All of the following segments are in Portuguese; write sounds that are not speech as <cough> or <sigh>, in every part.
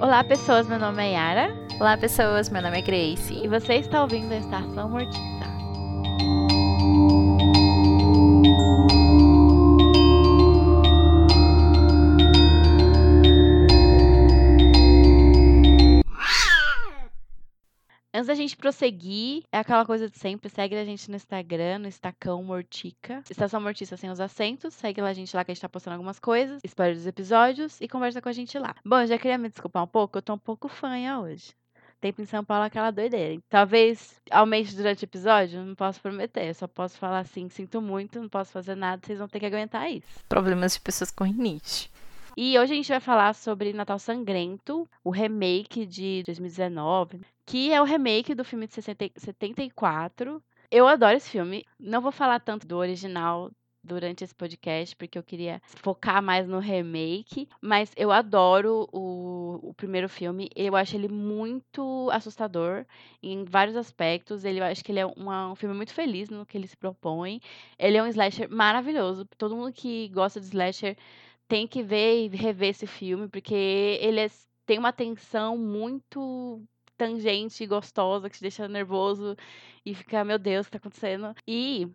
Olá, pessoas. Meu nome é Yara. Olá, pessoas. Meu nome é Grace. E você está ouvindo a Estação Mortita. Antes da gente prosseguir, é aquela coisa de sempre. Segue a gente no Instagram, no Estacão Mortica. Estação Mortica sem os acentos. Segue lá a gente lá que a gente tá postando algumas coisas. Espera os episódios e conversa com a gente lá. Bom, eu já queria me desculpar um pouco. Eu tô um pouco fanha hoje. Tempo em São Paulo é aquela doideira. Talvez aumente durante o episódio, não posso prometer. Só posso falar assim, sinto muito, não posso fazer nada, vocês vão ter que aguentar isso. Problemas de pessoas com rinite. E hoje a gente vai falar sobre Natal Sangrento, o remake de 2019, que é o remake do filme de 60 74. Eu adoro esse filme. Não vou falar tanto do original durante esse podcast, porque eu queria focar mais no remake, mas eu adoro o, o primeiro filme. Eu acho ele muito assustador em vários aspectos. Ele, eu acho que ele é uma, um filme muito feliz no que ele se propõe. Ele é um slasher maravilhoso. Todo mundo que gosta de slasher tem que ver e rever esse filme, porque ele é, tem uma tensão muito tangente e gostosa que te deixa nervoso e fica, meu Deus, o que tá acontecendo? E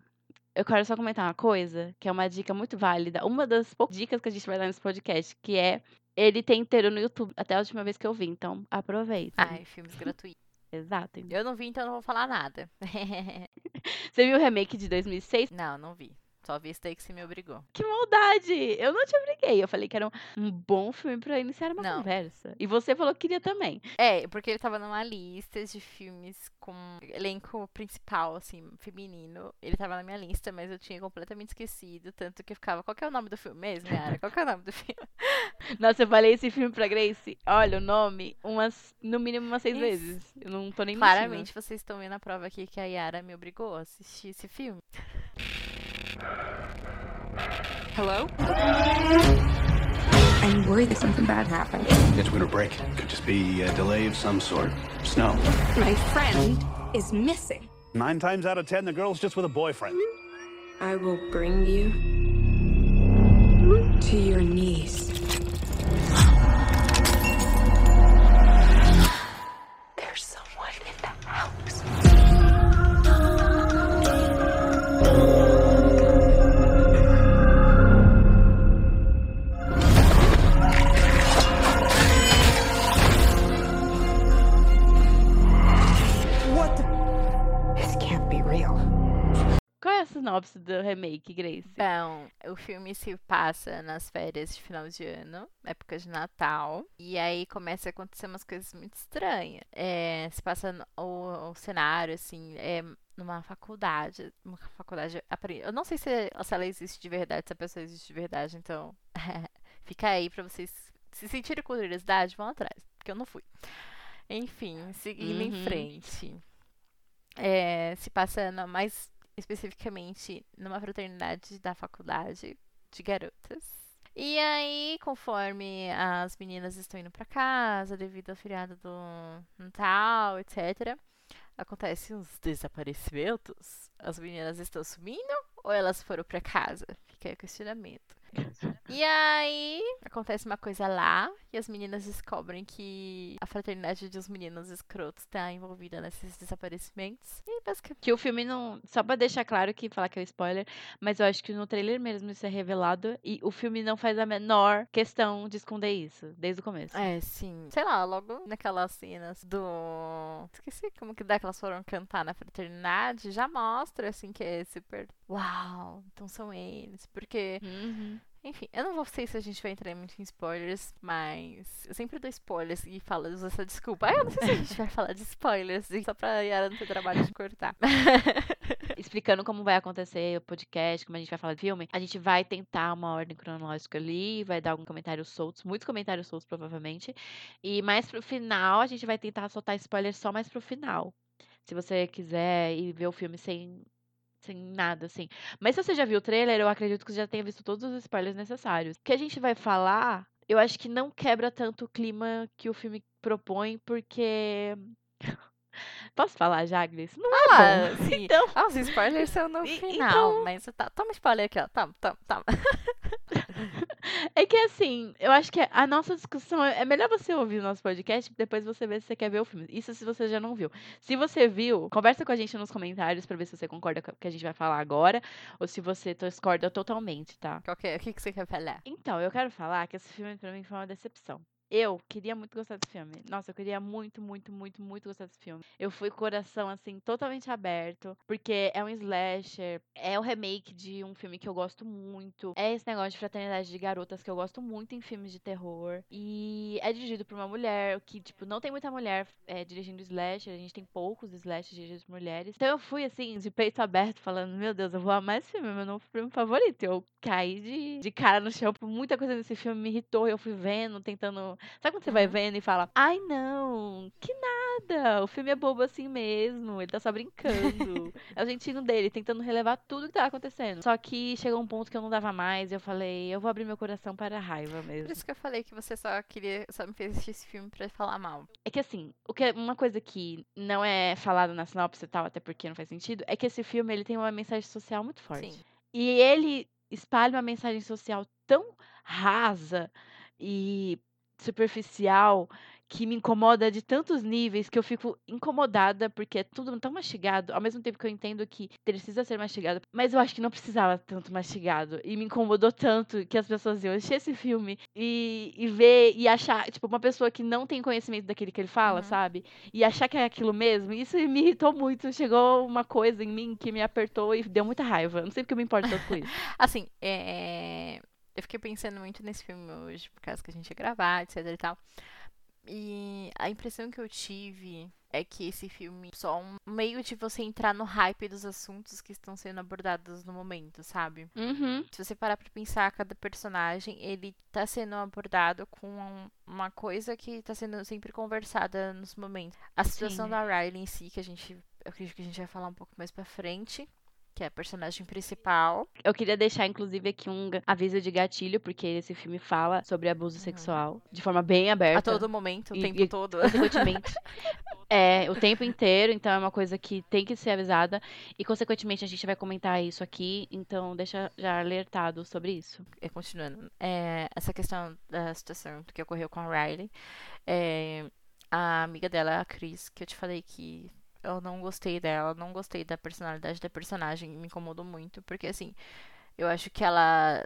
eu quero só comentar uma coisa, que é uma dica muito válida. Uma das poucas dicas que a gente vai dar nesse podcast, que é ele tem inteiro no YouTube, até a última vez que eu vi, então aproveita. Ai, filmes gratuitos. <laughs> Exato. Eu não vi, então não vou falar nada. <laughs> Você viu o remake de 2006? Não, não vi. Só vi que você me obrigou. Que maldade! Eu não te obriguei. Eu falei que era um, um bom filme pra iniciar uma Não. conversa. E você falou que queria também. É, porque ele tava numa lista de filmes com elenco principal, assim, feminino. Ele tava na minha lista, mas eu tinha completamente esquecido. Tanto que eu ficava, qual que é o nome do filme mesmo, Yara? Qual que é o nome do filme? <laughs> Nossa, eu falei esse filme pra Grace. Olha, o nome, umas, no mínimo umas seis Isso. vezes. Eu não tô nem Claramente vocês estão vendo a prova aqui que a Yara me obrigou a assistir esse filme. Hello? I'm worried that something bad happened. It's winter break. Could just be a delay of some sort. Snow. My friend is missing. Nine times out of ten, the girl's just with a boyfriend. I will bring you to your knees. Sinopse do remake, Grace? Bom, o filme se passa nas férias de final de ano, época de Natal, e aí começa a acontecer umas coisas muito estranhas. É, se passa no- o, o cenário, assim, é numa faculdade, uma faculdade, eu não sei se, se ela existe de verdade, se a pessoa existe de verdade, então <laughs> fica aí pra vocês se sentirem curiosidade, vão atrás, porque eu não fui. Enfim, seguindo em Uhum. frente. É, se passa na- mais especificamente numa fraternidade da faculdade de garotas. E aí, conforme as meninas estão indo pra casa devido ao feriado do Natal, etc., acontecem uns desaparecimentos. As meninas estão sumindo ou elas foram pra casa? Fica aí o questionamento. E aí, acontece uma coisa lá e as meninas descobrem que a fraternidade dos meninos escrotos está envolvida nesses desaparecimentos. E basicamente. Que o filme não. Só pra deixar claro que falar que é um spoiler, mas eu acho que no trailer mesmo isso é revelado e o filme não faz a menor questão de esconder isso, desde o começo. É, sim. Sei lá, logo naquelas cenas do. Esqueci como que dá que elas foram cantar na fraternidade. Já mostra, assim, que é super. Uau, então são eles. Porque Uhum. Enfim, eu não vou sei se a gente vai entrar muito em spoilers, mas eu sempre dou spoilers e falo, uso essa desculpa. Ah, eu não sei se a gente vai falar de spoilers, só pra Yara não ter trabalho de cortar. <laughs> Explicando como vai acontecer o podcast, como a gente vai falar de filme, a gente vai tentar uma ordem cronológica ali, vai dar alguns comentários soltos, muitos comentários soltos provavelmente. E mais pro final, a gente vai tentar soltar spoilers só mais pro final. Se você quiser ir ver o filme sem sem nada, assim. Mas se você já viu o trailer, eu acredito que você já tenha visto todos os spoilers necessários. O que a gente vai falar, eu acho que não quebra tanto o clima que o filme propõe, porque. <laughs> Posso falar já, Grace? Não é Ah, bom. <laughs> sim. Então, Ah, os spoilers são no E- final, então- mas tá, toma spoiler aqui, ó. Toma, toma, toma. <laughs> É que assim, eu acho que a nossa discussão é é melhor você ouvir o nosso podcast, depois você ver se você quer ver o filme. Isso se você já não viu. Se você viu, conversa com a gente nos comentários pra ver se você concorda com o que a gente vai falar agora, ou se você discorda totalmente, tá? Que é? O que, que você quer falar? Então, eu quero falar que esse filme pra mim foi uma decepção. Eu queria muito gostar desse filme. Nossa, eu queria muito, muito, muito, muito gostar desse filme. Eu fui coração, assim, totalmente aberto, porque é um slasher, é o remake de um filme que eu gosto muito. É esse negócio de fraternidade de garotas que eu gosto muito em filmes de terror. E é dirigido por uma mulher, que, tipo, não tem muita mulher é, dirigindo slasher, a gente tem poucos slashers dirigidos por mulheres. Então eu fui, assim, de peito aberto, falando, meu Deus, eu vou amar esse filme, é meu novo filme favorito. Eu caí de, de cara no chão, muita coisa nesse filme me irritou, eu fui vendo, tentando Sabe quando você vai vendo e fala, ai não, que nada, o filme é bobo assim mesmo, ele tá só brincando. <laughs> é o jeitinho dele, tentando relevar tudo que tá acontecendo. Só que chegou um ponto que eu não dava mais e eu falei, eu vou abrir meu coração para a raiva Por mesmo. isso que eu falei que você só queria, só me fez assistir esse filme pra falar mal. É que assim, o que, uma coisa que não é falado na sinopse e tal, até porque não faz sentido, é que esse filme ele tem uma mensagem social muito forte. Sim. E ele espalha uma mensagem social tão rasa e superficial que me incomoda de tantos níveis que eu fico incomodada porque é tudo tão mastigado, ao mesmo tempo que eu entendo que precisa ser mastigado, mas eu acho que não precisava tanto mastigado e me incomodou tanto que as pessoas iam assistir esse filme e, e ver e achar, tipo, uma pessoa que não tem conhecimento daquele que ele fala, Uhum. sabe? E achar que é aquilo mesmo, isso me irritou muito, chegou uma coisa em mim que me apertou e deu muita raiva. Não sei porque eu me importo tanto com isso. <laughs> Assim, é... eu fiquei pensando muito nesse filme hoje, por causa que a gente ia gravar, etc e tal. E a impressão que eu tive é que esse filme é só um meio de você entrar no hype dos assuntos que estão sendo abordados no momento, sabe? Uhum. Se você parar pra pensar, cada personagem, ele tá sendo abordado com um- uma coisa que tá sendo sempre conversada nos momentos. A situação Sim. da Riley em si, que a gente, eu acredito que a gente vai falar um pouco mais pra frente, que é a personagem principal. Eu queria deixar, inclusive, aqui um aviso de gatilho, porque esse filme fala sobre abuso sexual de forma bem A aberta. todo momento, o E- tempo e- todo. Consequentemente. <laughs> é, o tempo inteiro, então é uma coisa que tem que ser avisada. E, consequentemente, a gente vai comentar isso aqui, então deixa já alertado sobre isso. É, continuando, é, essa questão da situação que ocorreu com a Riley, é, a amiga dela, a Cris, que eu te falei que eu não gostei dela, não gostei da personalidade da personagem, me incomodou muito, porque assim, eu acho que ela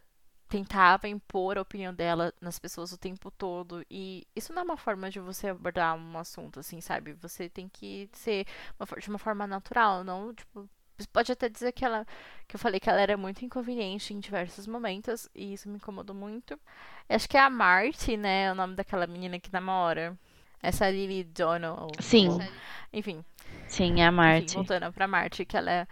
tentava impor a opinião dela nas pessoas o tempo todo, e isso não é uma forma de você abordar um assunto, assim, sabe? Você tem que ser uma de uma forma natural, não, tipo, pode até dizer que ela que eu falei que ela era muito inconveniente em diversos momentos, e isso me incomodou muito. Acho que é a Marty, né? O nome daquela menina que namora. Essa Lily Donald. Sim. ou- Enfim, Sim, é a enfim, Marte. voltando pra Marty, que ela é,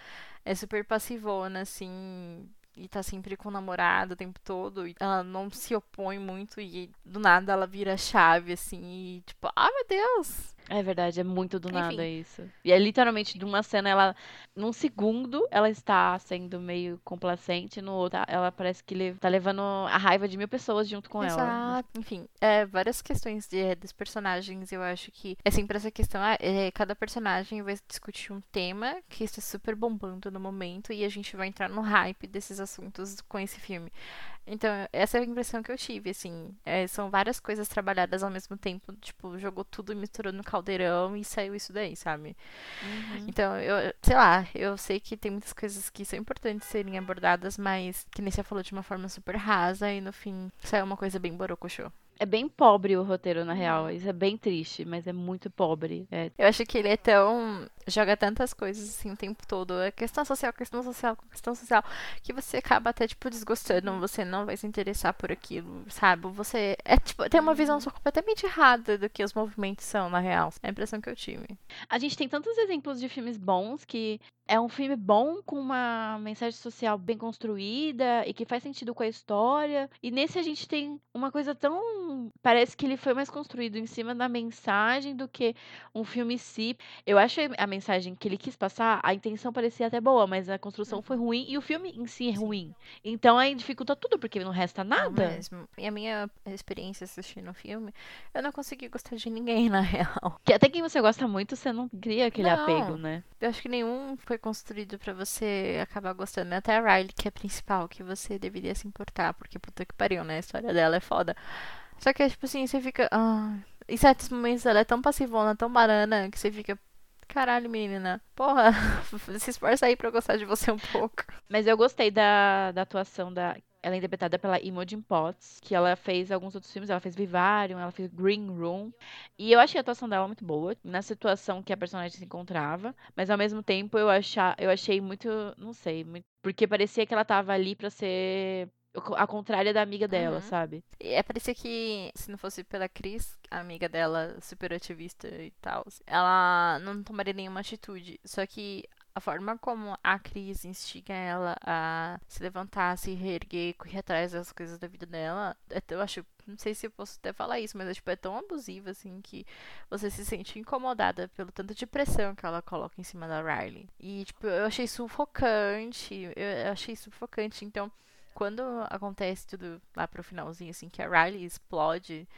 é super passivona, assim. E tá sempre com o namorado o tempo todo. E ela não se opõe muito. E do nada ela vira chave, assim. E tipo, ah, meu Deus! É verdade, é muito do nada Enfim. isso. E é literalmente de uma cena, ela. Num segundo, ela está sendo meio complacente, no outro, ela parece que tá levando a raiva de mil pessoas junto com ela. Exato. Enfim, é, várias questões de, dos personagens, eu acho que é sempre essa questão, ah, é, cada personagem vai discutir um tema que está super bombando no momento e a gente vai entrar no hype desses assuntos com esse filme. Então, essa é a impressão que eu tive, assim, é, são várias coisas trabalhadas ao mesmo tempo, tipo, jogou tudo e misturou no caldeirão e saiu isso daí, sabe? Uhum. Então, eu, sei lá, eu sei que tem muitas coisas que são importantes serem abordadas, mas que nem você falou de uma forma super rasa e no fim saiu uma coisa bem borocochô. É bem pobre o roteiro, na real. Isso é bem triste, mas é muito pobre. É, Eu acho que ele é tão. joga tantas coisas assim o tempo todo. É questão social, questão social, questão social. Que você acaba até, tipo, desgostando. Você não vai se interessar por aquilo, sabe? Você. É tipo, tem uma visão só completamente errada do que os movimentos são, na real. É a impressão que eu tive. A gente tem tantos exemplos de filmes bons que é um filme bom com uma mensagem social bem construída e que faz sentido com a história. E nesse a gente tem uma coisa tão. Parece que ele foi mais construído em cima da mensagem do que um filme em si. Eu acho a mensagem que ele quis passar, a intenção parecia até boa, mas a construção foi ruim e o filme em si é ruim. Então aí dificulta tudo, porque não resta Não nada. mesmo. E a minha experiência assistindo o filme, eu não consegui gostar de ninguém, <laughs> na real. Que até quem você gosta muito, você não cria aquele Não. apego, né? Eu acho que nenhum foi foi construído pra você acabar gostando. Até a Riley, que é a principal, que você deveria se importar, porque puta que pariu, né? A história dela é foda. Só que, tipo assim, você fica. Ah, em certos momentos ela é tão passivona, tão banana, que você fica. Caralho, menina. Porra, <laughs> se esforça aí pra eu gostar de você um pouco. Mas eu gostei da, da atuação da. Ela é interpretada pela Imogen Potts, que ela fez alguns outros filmes. Ela fez Vivarium, ela fez Green Room. E eu achei a atuação dela muito boa, na situação que a personagem se encontrava. Mas ao mesmo tempo eu, achar, eu achei muito. Não sei, muito, porque parecia que ela tava ali pra ser a contrária da amiga dela, Uhum. sabe? É, parecia que se não fosse pela Cris, a amiga dela, super ativista e tal, ela não tomaria nenhuma atitude. Só que a forma como a Cris instiga ela a se levantar, se reerguer, correr atrás das coisas da vida dela, é eu acho. Não sei se eu posso até falar isso, mas é, tipo, é tão abusiva, assim, que você se sente incomodada pelo tanto de pressão que ela coloca em cima da Riley. E, tipo, eu achei sufocante. Eu achei sufocante. Então, quando acontece tudo lá pro finalzinho, assim, que a Riley explode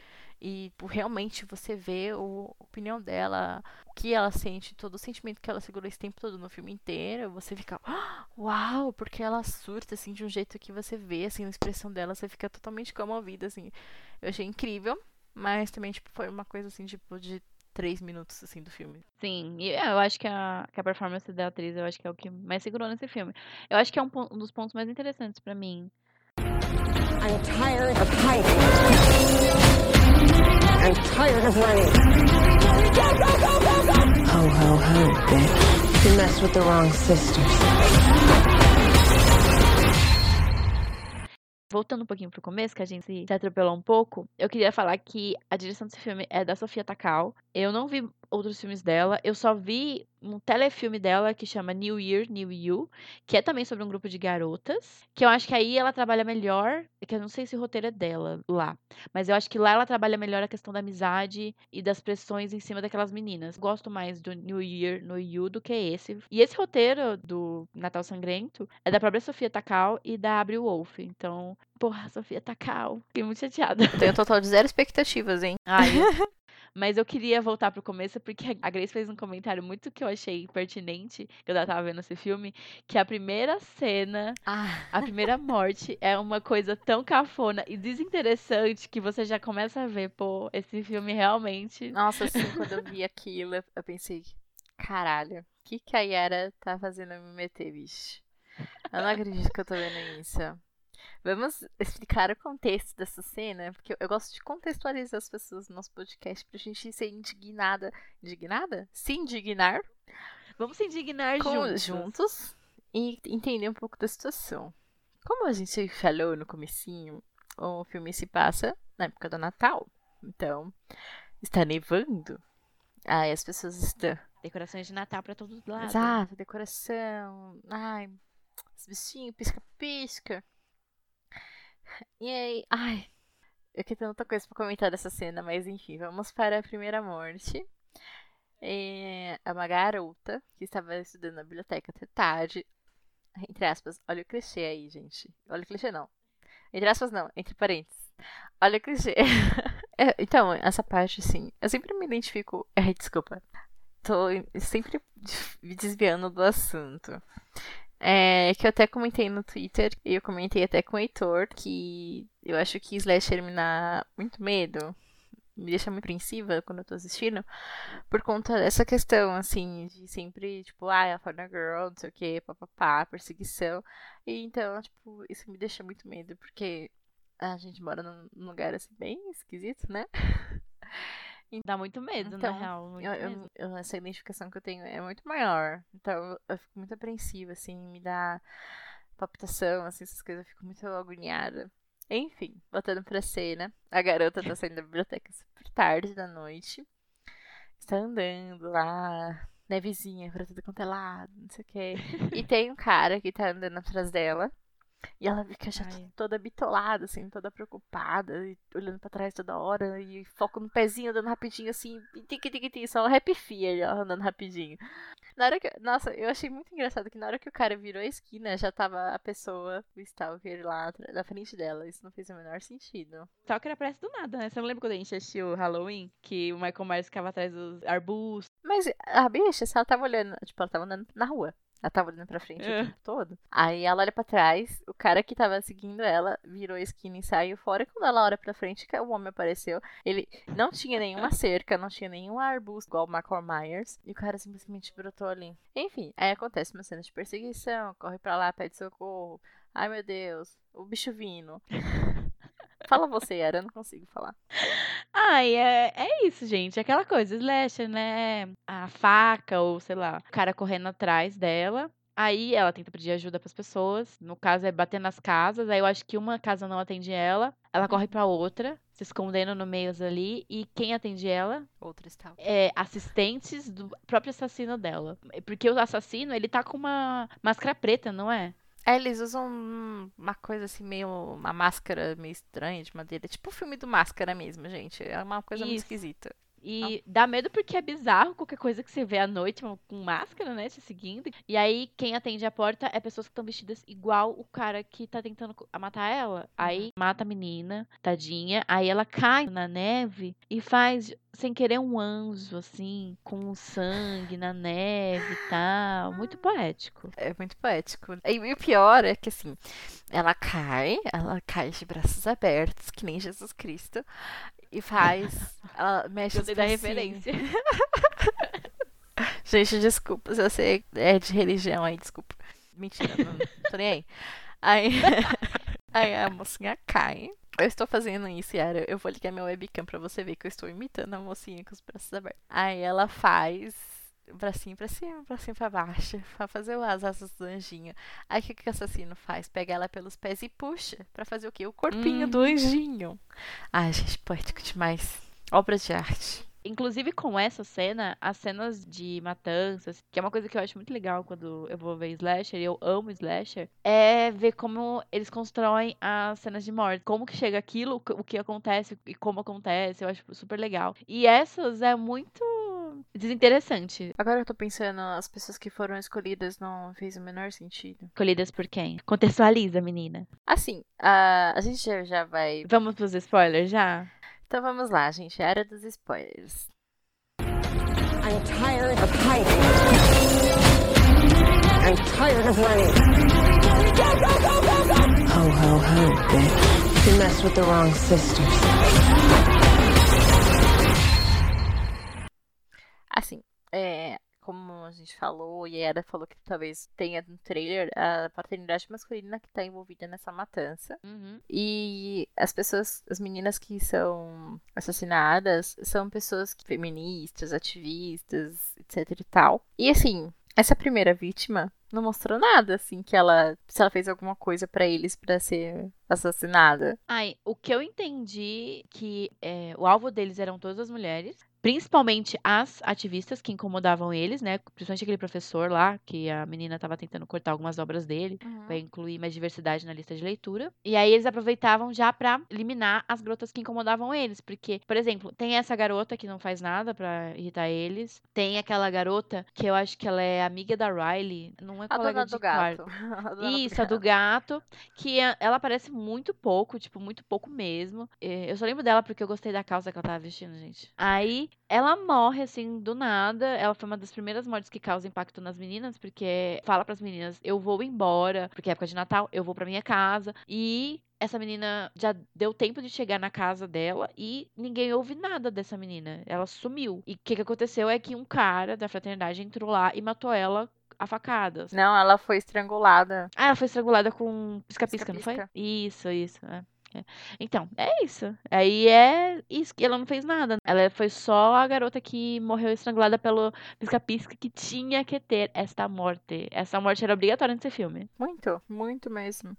e tipo, realmente você vê o, a opinião dela, o que ela sente, todo o sentimento que ela segurou esse tempo todo no filme inteiro, você fica, "Ah, uau, porque ela surta, assim, de um jeito que você vê, assim, na expressão dela, você fica totalmente comovida, assim. Eu achei incrível, mas também, tipo, foi uma coisa, assim, tipo, de três minutos, assim, do filme. Sim, e é, eu acho que a, que a performance da atriz, eu acho que é o que mais segurou nesse filme. Eu acho que é um, um dos pontos mais interessantes pra mim. I'm tired of hiding. I'm tired of running. Ho, ho, ho, bitch. You messed with the wrong sisters. Voltando um pouquinho pro começo, que a gente se atropelou um pouco, eu queria falar que a direção desse filme é da Sofia Takal. Eu não vi outros filmes dela, eu só vi um telefilme dela que chama New Year, New You, que é também sobre um grupo de garotas, que eu acho que aí ela trabalha melhor, que eu não sei se o roteiro é dela lá, mas eu acho que lá ela trabalha melhor a questão da amizade e das pressões em cima daquelas meninas. Gosto mais do New Year, New You do que esse. E esse roteiro do Natal Sangrento é da própria Sofia Takal e da Abril Wolf, então Porra, Sofia Takal. Fiquei muito chateada. Tenho um total de zero expectativas, hein? Ai, mas eu queria voltar pro começo porque a Grace fez um comentário muito que eu achei pertinente, que eu tava vendo esse filme, que a primeira cena, Ah, a primeira morte é uma coisa tão cafona e desinteressante que você já começa a ver, pô, esse filme realmente. Nossa, assim, quando eu vi aquilo, eu- eu pensei, caralho, o que que a Yara tá fazendo eu me meter, bicho? Eu não acredito que eu tô vendo isso. Vamos explicar o contexto dessa cena, porque eu, gosto de contextualizar as pessoas no nosso podcast pra gente ser indignada. Indignada? Se indignar Vamos se indignar com- juntos. juntos e entender um pouco da situação. Como a gente falou no comecinho, o filme se passa na época do Natal. Então, está nevando. Aí as pessoas estão. Decorações de Natal pra todos os lados. Exato, decoração. Ai, os bichinhos, pisca-pisca. E aí, ai. Eu queria tanta coisa pra comentar dessa cena, mas enfim, vamos para a primeira morte. É uma garota que estava estudando na biblioteca até tarde. Entre aspas, olha o clichê aí, gente. Olha o clichê não. Entre aspas, não, entre parênteses. Olha o clichê. <laughs> É, então, essa parte, assim, eu sempre me identifico. Ai, desculpa. Tô sempre me desviando do assunto. É, que eu até comentei no Twitter, e eu comentei até com o Heitor, que eu acho que Slasher me dá muito medo, me deixa muito apreensiva quando eu tô assistindo, por conta dessa questão, assim, de sempre, tipo, ah, a Forna Girl, não sei o que, papapá, perseguição. E então, tipo, isso me deixa muito medo, porque a gente mora num lugar, assim, bem esquisito, né? <laughs> Dá muito medo, Então, na real. Muito Eu- medo. eu- essa identificação que eu tenho é muito maior. Então eu, eu fico muito apreensiva, assim, me dá palpitação, assim, essas coisas, eu fico muito agoniada. Enfim, voltando pra cena, a garota tá saindo da biblioteca super tarde da noite. Está andando lá, nevezinha pra tudo quanto é lado, não sei o quê. E <laughs> tem um cara que tá andando atrás dela. E ela fica já Ai. toda bitolada, assim, toda preocupada, e olhando pra trás toda hora, e foco no pezinho, andando rapidinho, assim, tique, tique, tique, só happy fear, ela andando rapidinho. Na hora que, nossa, eu achei muito engraçado que na hora que o cara virou a esquina, já tava a pessoa, o stalker lá na frente dela, isso não fez o menor sentido. Stalker aparece do nada, né? Você não lembra quando a gente assistiu Halloween? Que o Michael Myers ficava atrás dos arbustos. Mas a bicha, se ela tava olhando, tipo, ela tava andando na rua. Ela tava olhando pra frente É. o tempo todo. Aí ela olha pra trás, o cara que tava seguindo ela virou a esquina e saiu fora. E quando ela olha pra frente, o homem apareceu. Ele não tinha nenhuma cerca, não tinha nenhum arbusto igual o Michael Myers. E o cara simplesmente brotou ali. Enfim, aí acontece uma cena de perseguição, corre pra lá, pede socorro. Ai meu Deus, o bicho vindo. <laughs> Fala você, Era, eu não consigo falar. Ai, é, é isso, gente. É aquela coisa, slasher, né? A faca, ou sei lá, o cara correndo atrás dela. Aí ela tenta pedir ajuda pras pessoas. No caso, é bater nas casas. Aí eu acho que uma casa não atende ela. Ela corre pra outra, se escondendo no meio ali. E quem atende ela Outro estalo. é assistentes do próprio assassino dela. Porque o assassino, ele tá com uma máscara preta, não é? É, eles usam um- uma coisa assim, meio. Uma máscara meio estranha de madeira. Tipo o filme do Máscara mesmo, gente. É uma coisa muito Isso. esquisita. E dá medo porque é bizarro qualquer coisa que você vê à noite com máscara, né? Te seguindo. E aí, quem atende a porta é pessoas que estão vestidas igual o cara que tá tentando matar ela. Aí mata a menina, tadinha. Aí ela cai na neve e faz, sem querer, um anjo, assim, com sangue na neve e tal. Muito poético. É muito poético. E o pior é que assim, ela cai, ela cai de braços abertos, que nem Jesus Cristo. E faz. Ela mexe os Gostei da referência. <laughs> Gente, desculpa se você é de religião aí, desculpa. Mentira, não tô nem aí. Aí, <laughs> aí a mocinha cai. Eu estou fazendo isso, Yara. Eu vou ligar meu webcam pra você ver que eu estou imitando a mocinha com os braços abertos. Aí ela faz bracinho pra cima, bracinho pra baixo, <laughs> pra fazer as asas do anjinho. Aí o que, que o assassino faz? Pega ela pelos pés e puxa pra fazer o quê? O corpinho do anjinho. Ai, gente, poético demais. Obras de arte. Inclusive com essa cena, as cenas de matanças, que é uma coisa que eu acho muito legal quando eu vou ver slasher, e eu amo slasher, é ver como eles constroem as cenas de morte, como que chega aquilo, o que acontece e como acontece, eu acho super legal. E essas é muito desinteressante. Agora eu tô pensando, as pessoas que foram escolhidas não fez o menor sentido. Escolhidas por quem? Contextualiza, menina. Assim, a, a gente já, já vai. Vamos pros spoilers já? Então vamos lá, gente. Era dos spoilers. I'm tired of hiding. I'm tired of running. Ho, ho, ho, bitch. You messed with the wrong sisters. Assim, é. Como a gente falou, e a Era falou que talvez tenha no trailer a paternidade masculina que tá envolvida nessa matança. Uhum. E as pessoas, as meninas que são assassinadas são pessoas que- feministas, ativistas, etc e tal. E assim, essa primeira vítima não mostrou nada, assim, que ela, se ela fez alguma coisa pra eles pra ser assassinada. Ai, o que eu entendi que é, o alvo deles eram todas as mulheres, principalmente as ativistas que incomodavam eles, né? Principalmente aquele professor lá, que a menina estava tentando cortar algumas obras dele pra incluir mais diversidade na lista de leitura. E aí eles aproveitavam já pra eliminar as garotas que incomodavam eles, porque, por exemplo, tem essa garota que não faz nada pra irritar eles, tem aquela garota que eu acho que ela é amiga da Riley, não é A colega dona de do quarto. gato. <laughs> A dona do Isso, a do gato, que a- ela aparece muito pouco, tipo, muito pouco mesmo. Eh, Eu só lembro dela porque eu gostei da calça que ela tava vestindo, gente. Aí, ela morre, assim, do nada. Ela foi uma das primeiras mortes que causa impacto nas meninas, porque fala pras meninas, eu vou embora, porque é época de Natal, eu vou pra minha casa. E essa menina já deu tempo de chegar na casa dela e ninguém ouve nada dessa menina. Ela sumiu. E o que, que aconteceu é que um cara da fraternidade entrou lá e matou ela a facadas. Não, ela foi estrangulada. Ah, ela foi estrangulada com pisca-pisca, não foi? Isso, isso. é. Então, é isso. Aí é isso que ela não fez nada. Ela foi só a garota que morreu estrangulada pelo pisca-pisca que tinha que ter esta morte. Essa morte era obrigatória nesse filme. Muito, muito mesmo.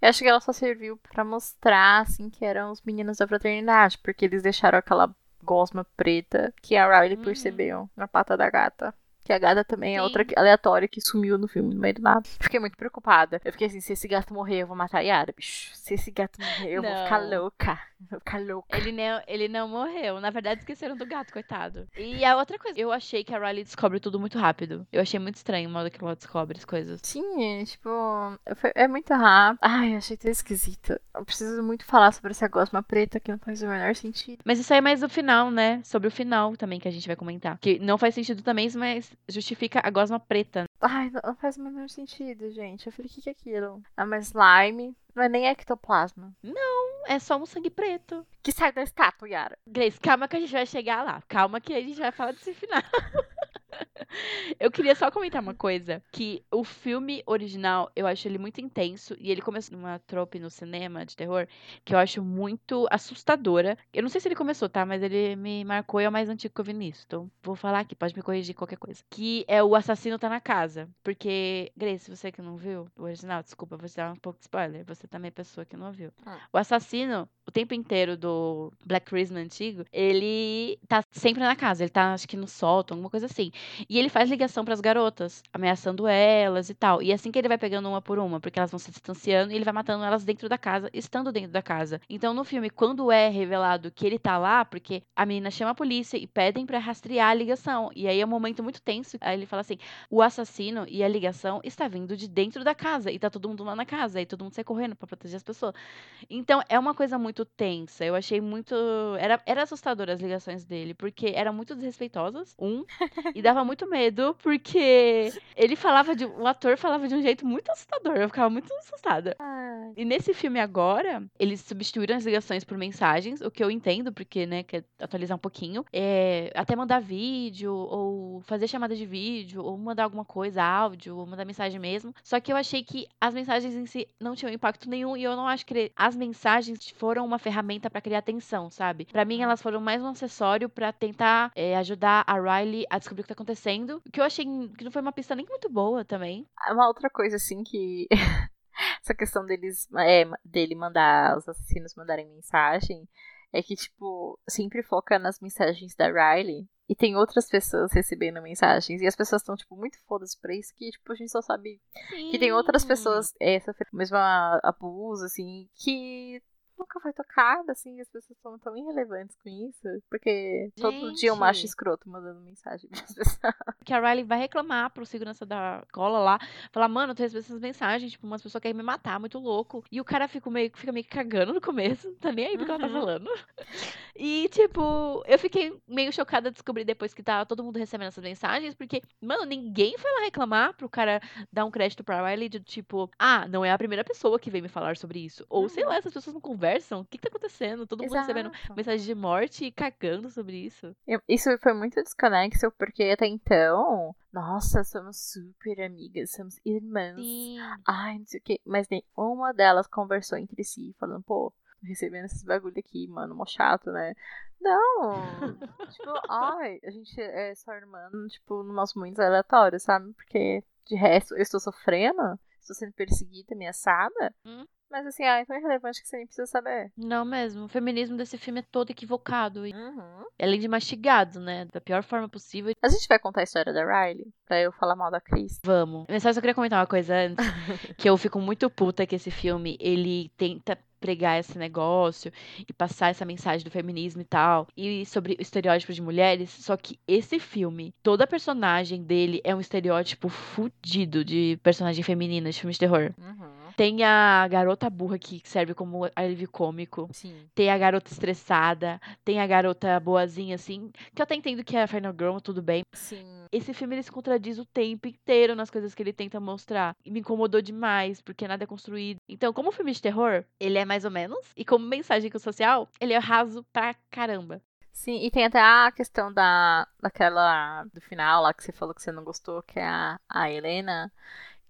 Eu acho que ela só serviu pra mostrar, assim, que eram os meninos da fraternidade, porque eles deixaram aquela gosma preta que a Riley Uhum. percebeu na pata da gata. Que a gata também é Sim. outra que- aleatória que sumiu no filme, no meio do nada. Fiquei muito preocupada. Eu fiquei assim, se esse gato morrer, eu vou matar a Yara, bicho. Se esse gato morrer, eu vou ficar Não. louca. Eu vou ficar louca. Ele não, ele não morreu. Na verdade, esqueceram do gato, coitado. E a outra coisa, eu achei que a Riley descobre tudo muito rápido. Eu achei muito estranho o modo que ela descobre as coisas. Sim, é, tipo, é muito rápido. Ai, achei tão esquisito. Eu preciso muito falar sobre essa gosma preta que não faz o menor sentido. Mas isso aí é mais do final, né? Sobre o final também que a gente vai comentar. Que não faz sentido também, mas justifica a gosma preta. Ai, não, não faz o menor sentido, gente. Eu falei, o que, que é aquilo? Ah, mas slime não é nem ectoplasma. É só um sangue preto. Que sai da estátua, Yara. Grace, calma que a gente vai chegar lá. Calma que a gente vai falar desse final. <laughs> Eu queria só comentar uma coisa, que o filme original, eu acho ele muito intenso, e ele começou numa trope no cinema de terror, que eu acho muito assustadora. Eu não sei se ele começou, tá? Mas ele me marcou e é o mais antigo que eu vi nisso. Então, vou falar aqui, pode me corrigir qualquer coisa. Que é o assassino tá na casa. Porque, Grace, você que não viu o original, desculpa, vou te dar um pouco de spoiler. Você também é pessoa que não viu. Ah. O assassino, o tempo inteiro do Black Christmas antigo, ele tá sempre na casa. Ele tá, acho que no sótão, alguma coisa assim. E ele faz ligação pras garotas, ameaçando elas e tal. E assim que ele vai pegando uma por uma, porque elas vão se distanciando, e ele vai matando elas dentro da casa, estando dentro da casa. Então, no filme, quando é revelado que ele tá lá, porque a menina chama a polícia e pedem pra rastrear a ligação. E aí é um momento muito tenso. Aí ele fala assim: o assassino e a ligação está vindo de dentro da casa. E tá todo mundo lá na casa. E todo mundo sai correndo pra proteger as pessoas. Então, é uma coisa muito tensa. Eu achei muito. Era, era assustador as ligações dele, porque eram muito desrespeitosas, um, e dava muito medo, porque ele falava de. O ator falava de um jeito muito assustador. Eu ficava muito assustada. Ai. E nesse filme agora, eles substituíram as ligações por mensagens, o que eu entendo, porque, né, quer atualizar um pouquinho. É, até mandar vídeo, ou fazer chamada de vídeo, ou mandar alguma coisa, áudio, ou mandar mensagem mesmo. Só que eu achei que as mensagens em si não tinham impacto nenhum, e eu não acho que as mensagens foram uma ferramenta pra criar tensão, sabe? Pra mim, elas foram mais um acessório pra tentar é, ajudar a Riley a descobrir o que tá acontecendo. Que eu achei que não foi uma pista nem muito boa também. Uma outra coisa, assim, que. <laughs> Essa questão deles. É, dele mandar. Os assassinos mandarem mensagem. É que, tipo, sempre foca nas mensagens da Riley. E tem outras pessoas recebendo mensagens. E as pessoas estão, tipo, muito fodas pra isso. Que, tipo, a gente só sabe que tem outras pessoas é, sofrendo o mesmo abuso, assim. Que nunca foi tocada, assim. As pessoas estão tão irrelevantes com isso. Porque todo dia um macho Gente. escroto mandando mensagem <laughs> pras pessoas. que a Riley vai reclamar pro segurança da escola lá, falar, mano, eu tô recebendo essas mensagens, tipo, umas pessoas querem me matar, muito louco. E o cara fica meio, fica meio que cagando no começo, não tá nem aí do que ela tá Uhum. falando. E, tipo, eu fiquei meio chocada de descobrir depois que tá todo mundo recebendo essas mensagens, porque, mano, ninguém foi lá reclamar pro cara dar um crédito pra Riley de tipo, ah, não é a primeira pessoa que vem me falar sobre isso. Ou, sei Uhum. lá, essas pessoas não conversam, o que que tá acontecendo? Todo mundo recebendo mensagem de morte e cagando sobre isso. Eu- Isso foi muito desconexo, porque até então, nossa, somos super amigas, somos irmãs. Sim. Ai, não sei o que. Mas nenhuma delas conversou entre si, falando, pô, recebendo esses bagulho aqui, mano, mó chato, né? Não! <laughs> tipo, ai, a gente é só irmã, tipo, nos nossos momentos aleatórios, sabe? Porque de resto, eu estou sofrendo, estou sendo perseguida, ameaçada. Hum. Mas assim, ai, tão irrelevante que você nem precisa saber. Não mesmo. O feminismo desse filme é todo equivocado. E, Uhum. além de mastigado, né? Da pior forma possível. A gente vai contar a história da Riley, pra eu falar mal da Cris. Vamos. Mas só queria comentar uma coisa <laughs> antes. que eu fico muito puta que esse filme, ele tenta pregar esse negócio e passar essa mensagem do feminismo e tal. E sobre o estereótipo de mulheres. Só que esse filme, toda personagem dele é um estereótipo fudido de personagem feminina de filme de terror. Uhum. Tem a garota burra que serve como alívio cômico. Sim. Tem a garota estressada, tem a garota boazinha, assim, que eu até entendo que é a Final Girl, tudo bem. Sim. Esse filme ele se contradiz o tempo inteiro nas coisas que ele tenta mostrar. E me incomodou demais, porque nada é construído. Então, como filme de terror, ele é mais ou menos. E como mensagem social, ele é raso pra caramba. Sim, e tem até a questão da daquela do final lá que você falou que você não gostou, que é a, a Helena,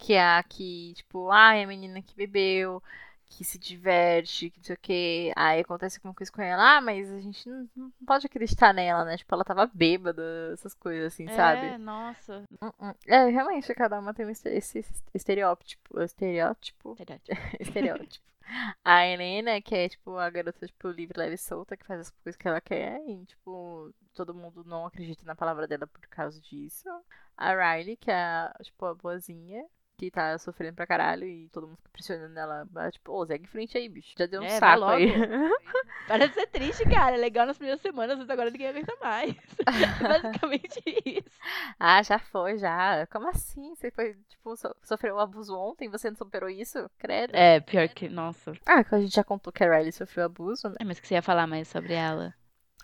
que é a que, tipo, ai, a menina que bebeu, que se diverte, que não sei o que. Aí acontece alguma coisa com ela, ah, mas a gente não, não pode acreditar nela, né? Tipo, ela tava bêbada, essas coisas assim, sabe? É, nossa. Hum, hum. É, realmente, cada uma tem esse estereótipo. Estereótipo. Estereótipo. <laughs> estereótipo. A Helena, que é, tipo, a garota, tipo, livre, leve e solta, que faz as coisas que ela quer e, tipo, todo mundo não acredita na palavra dela por causa disso. A Riley, que é, tipo, a boazinha, que tá sofrendo pra caralho e todo mundo fica pressionando ela. Tipo, ô, segue em frente aí, bicho. Já deu um É, saco aí. <laughs> Para de ser triste, cara. É legal nas primeiras semanas, mas agora ninguém aguenta mais. <laughs> É basicamente isso. ah, já foi, já. Como assim? Você foi, tipo, so- sofreu um abuso ontem você não superou isso? Credo. É, pior que. Nossa. Ah, que a gente já contou que a Riley sofreu abuso, né? É, mas que você ia falar mais sobre ela.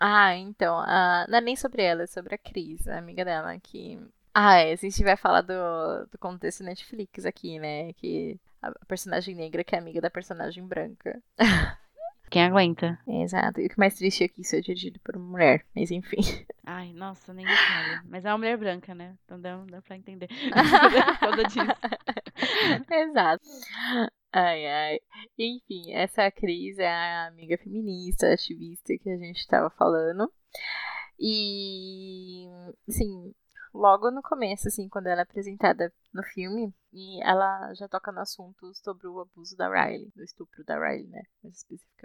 Ah, então, ah, não é nem sobre ela, é sobre a Cris, a amiga dela, que. Ah, é, a gente vai falar do, do contexto Netflix aqui, né? Que a personagem negra que é amiga da personagem branca. <laughs> Quem aguenta? Exato. E o que mais triste é que isso é dirigido por uma mulher, mas enfim. Ai, nossa, nem fale. Mas é uma mulher branca, né? Então dá, dá pra entender. <laughs> Causa disso. Exato. Ai, ai. Enfim, essa atriz é a amiga feminista, ativista que a gente tava falando. E, assim, logo no começo, assim, quando ela é apresentada no filme, e ela já toca no assunto sobre o abuso da Riley, do estupro da Riley, né?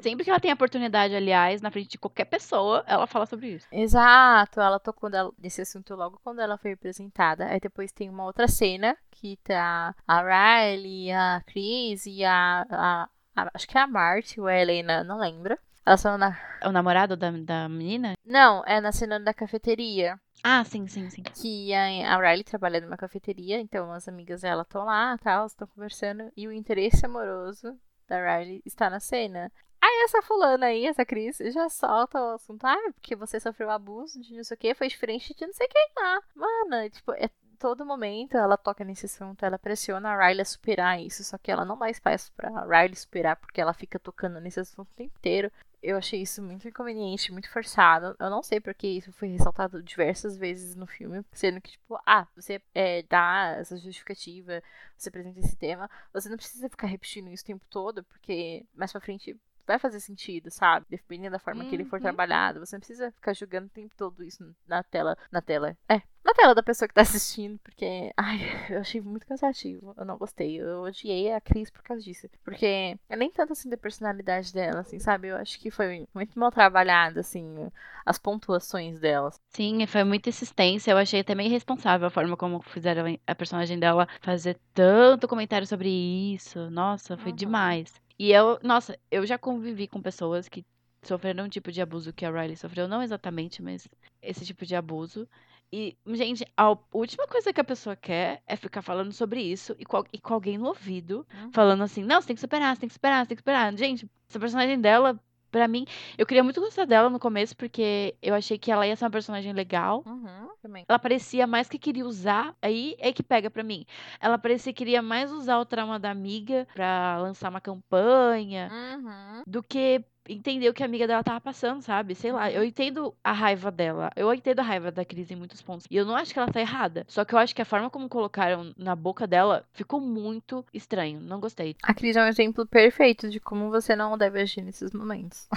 Sempre que ela tem a oportunidade, aliás, na frente de qualquer pessoa, ela fala sobre isso. Exato, ela tocou nesse assunto logo quando ela foi apresentada. Aí depois tem uma outra cena que tá a Riley, a Chris e a, a- a- acho que é a Marty ou a Helena, não lembro. Elas estão na. O namorado da, da menina? Não, é na cena da cafeteria. Ah, sim, sim, sim. Que a, a Riley trabalha numa cafeteria, então as amigas dela estão lá, tal, estão conversando, e o interesse amoroso da Riley está na cena. Aí essa fulana aí, essa Cris, já solta o assunto, ah, porque você sofreu abuso de não sei o que, foi diferente de não sei quem lá. Mano, tipo, é todo momento ela toca nesse assunto, ela pressiona a Riley a superar isso, só que ela não dá espaço pra Riley superar, porque ela fica tocando nesse assunto o tempo inteiro. Eu achei isso muito inconveniente, muito forçado. Eu não sei porque isso foi ressaltado diversas vezes no filme, sendo que, tipo, ah, você é, dá essa justificativa, você apresenta esse tema, você não precisa ficar repetindo isso o tempo todo, porque mais pra frente vai fazer sentido, sabe? Dependendo da forma que ele for Uhum. trabalhado. Você não precisa ficar julgando o tempo todo isso na tela. Na tela. É, na tela da pessoa que tá <laughs> assistindo, porque. Ai, eu achei muito cansativo. Eu não gostei. Eu odiei a Cris por causa disso. Porque é nem tanto assim da personalidade dela, assim, sabe? Eu acho que foi muito mal trabalhado, assim, as pontuações dela. Sim, foi muita insistência. Eu achei até meio irresponsável a forma como fizeram a personagem dela fazer tanto comentário sobre isso. Nossa, foi Uhum. demais. E eu, nossa, eu já convivi com pessoas que sofreram um tipo de abuso que a Riley sofreu, não exatamente, mas esse tipo de abuso. E, gente, a última coisa que a pessoa quer é ficar falando sobre isso e com, e com alguém no ouvido, falando assim: não, você tem que superar, você tem que superar, você tem que superar. Gente, essa personagem dela, pra mim, eu queria muito gostar dela no começo, porque eu achei que ela ia ser uma personagem legal. Uhum. Ela parecia mais que queria usar, aí é que pega pra mim. Ela parecia que queria mais usar o trauma da amiga pra lançar uma campanha Uhum. do que entender o que a amiga dela tava passando, sabe? Sei lá, eu entendo a raiva dela. Eu entendo a raiva da Cris em muitos pontos. E eu não acho que ela tá errada. Só que eu acho que a forma como colocaram na boca dela ficou muito estranho. Não gostei. A Cris é um exemplo perfeito de como você não deve agir nesses momentos.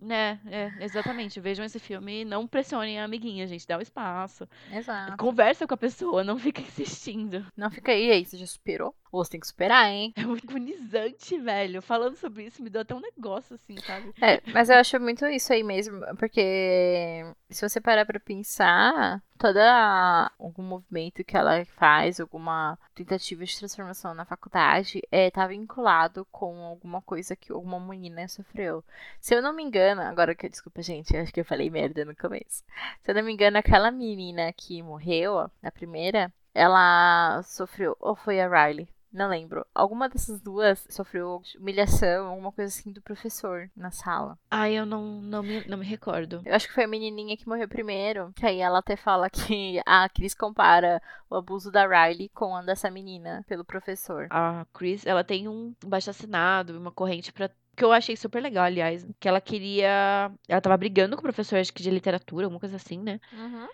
Né, é, exatamente. Vejam esse filme e não pressionem a amiguinha, gente. Dá um espaço. Exato. Conversa com a pessoa, não fica insistindo. Não fica aí, aí, você já superou? Ou você tem que superar, hein? É muito agonizante, velho. Falando sobre isso, me deu até um negócio assim, sabe? É, mas eu acho muito isso aí mesmo, porque se você parar pra pensar, toda algum movimento que ela faz, alguma tentativa de transformação na faculdade, é, tá vinculado com alguma coisa que alguma menina sofreu. Se eu não me engano, agora que desculpa, gente, acho que eu falei merda no começo. Se eu não me engano, aquela menina que morreu, na primeira, ela sofreu, ou foi a Riley? Não lembro. Alguma dessas duas sofreu humilhação, alguma coisa assim do professor na sala. Ai, eu não, não, me, não me recordo. Eu acho que foi a menininha que morreu primeiro. Que aí ela até fala que a Cris compara o abuso da Riley com a dessa menina pelo professor. A Chris, ela tem um baixo assinado, uma corrente pra. Que eu achei super legal, aliás. Que ela queria. Ela tava brigando com o professor, acho que de literatura, alguma coisa assim, né?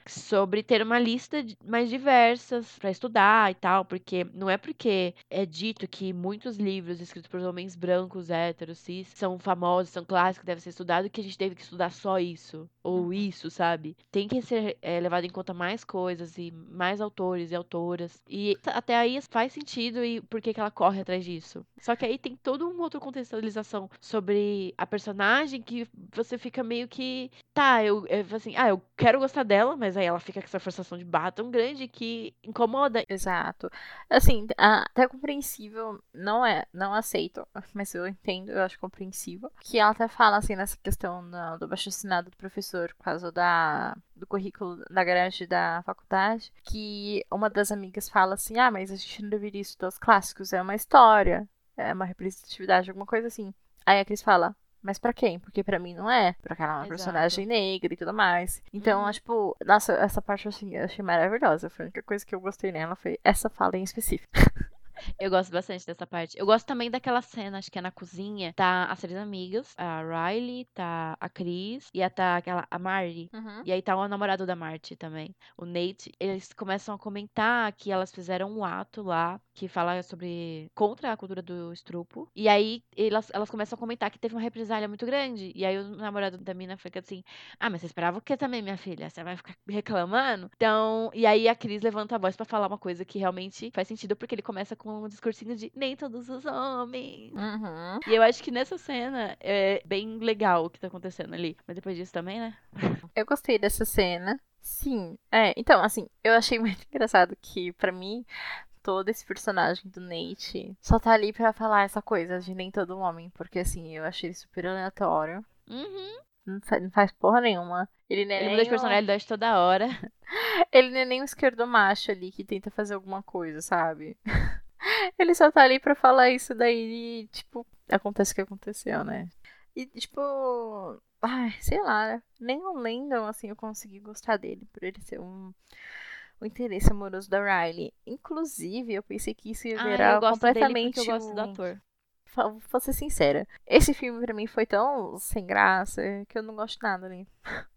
sobre ter uma lista mais diversas pra estudar e tal, porque não é porque é dito que muitos livros escritos por homens brancos, héteros, cis, são famosos, são clássicos, devem ser estudados, que a gente teve que estudar só isso, ou isso, sabe? Tem que ser é, levado em conta mais coisas e mais autores e autoras. E até aí faz sentido e por que, que ela corre atrás disso. Só que aí tem toda uma outra contextualização sobre a personagem que você fica meio que tá, eu, eu assim, ah, eu quero gostar dela, mas aí ela fica com essa forçação de barra tão grande que incomoda. Exato. Assim, até compreensível, não é, não aceito, <laughs> mas eu entendo, eu acho compreensível. Que ela até fala, assim, nessa questão do baixo assinado do professor, por causa da, do currículo da grade da faculdade, que uma das amigas fala assim, ah, mas a gente não deveria estudar os clássicos, é uma história, é uma representatividade, alguma coisa assim. Aí a Cris fala, Mas pra quem? Porque pra mim não é. Porque ela é uma Exato. personagem negra e tudo mais. Então, Uhum. é, tipo, nossa, essa parte assim, eu achei maravilhosa. Foi a única coisa que eu gostei nela foi essa fala em específico. <laughs> Eu gosto bastante dessa parte. Eu gosto também daquela cena, acho que é na cozinha. Tá as três amigas, a Riley, tá a Cris e a, tá aquela, a Marty. E aí tá o namorado da Marty também, o Nate. Eles começam a comentar que elas fizeram um ato lá que fala sobre contra a cultura do estrupo. E aí elas, elas começam a comentar que teve uma represália muito grande. E aí o namorado da mina fica assim: "Ah, mas você esperava o que também, minha filha? Você vai ficar reclamando?" Então, e aí a Cris levanta a voz pra falar uma coisa que realmente faz sentido porque ele começa com um discursinho de nem todos os homens. Uhum. E eu acho que nessa cena é bem legal o que tá acontecendo ali. Mas depois disso também, né? <laughs> Eu gostei dessa cena. Sim. É, então, assim, eu achei muito <laughs> engraçado que, pra mim, todo esse personagem do Nate só tá ali pra falar essa coisa de nem todo homem. Porque, assim, eu achei ele super aleatório. Uhum. Não faz, não faz porra nenhuma. Ele não é Ele nem muda de personalidade toda hora. <laughs> Ele não é nem um esquerdo macho ali que tenta fazer alguma coisa, sabe? <laughs> Ele só tá ali pra falar isso daí e, tipo, acontece o que aconteceu, né? E, tipo, ai, sei lá, nem o Landon, assim, eu consegui gostar dele por ele ser um. O interesse amoroso da Riley. Inclusive, eu pensei que isso ia Ah, virar eu gosto dele completamente. eu gosto do um- ator. Fa- Vou ser sincera. Esse filme pra mim foi tão sem graça que eu não gosto de nada ali. <laughs>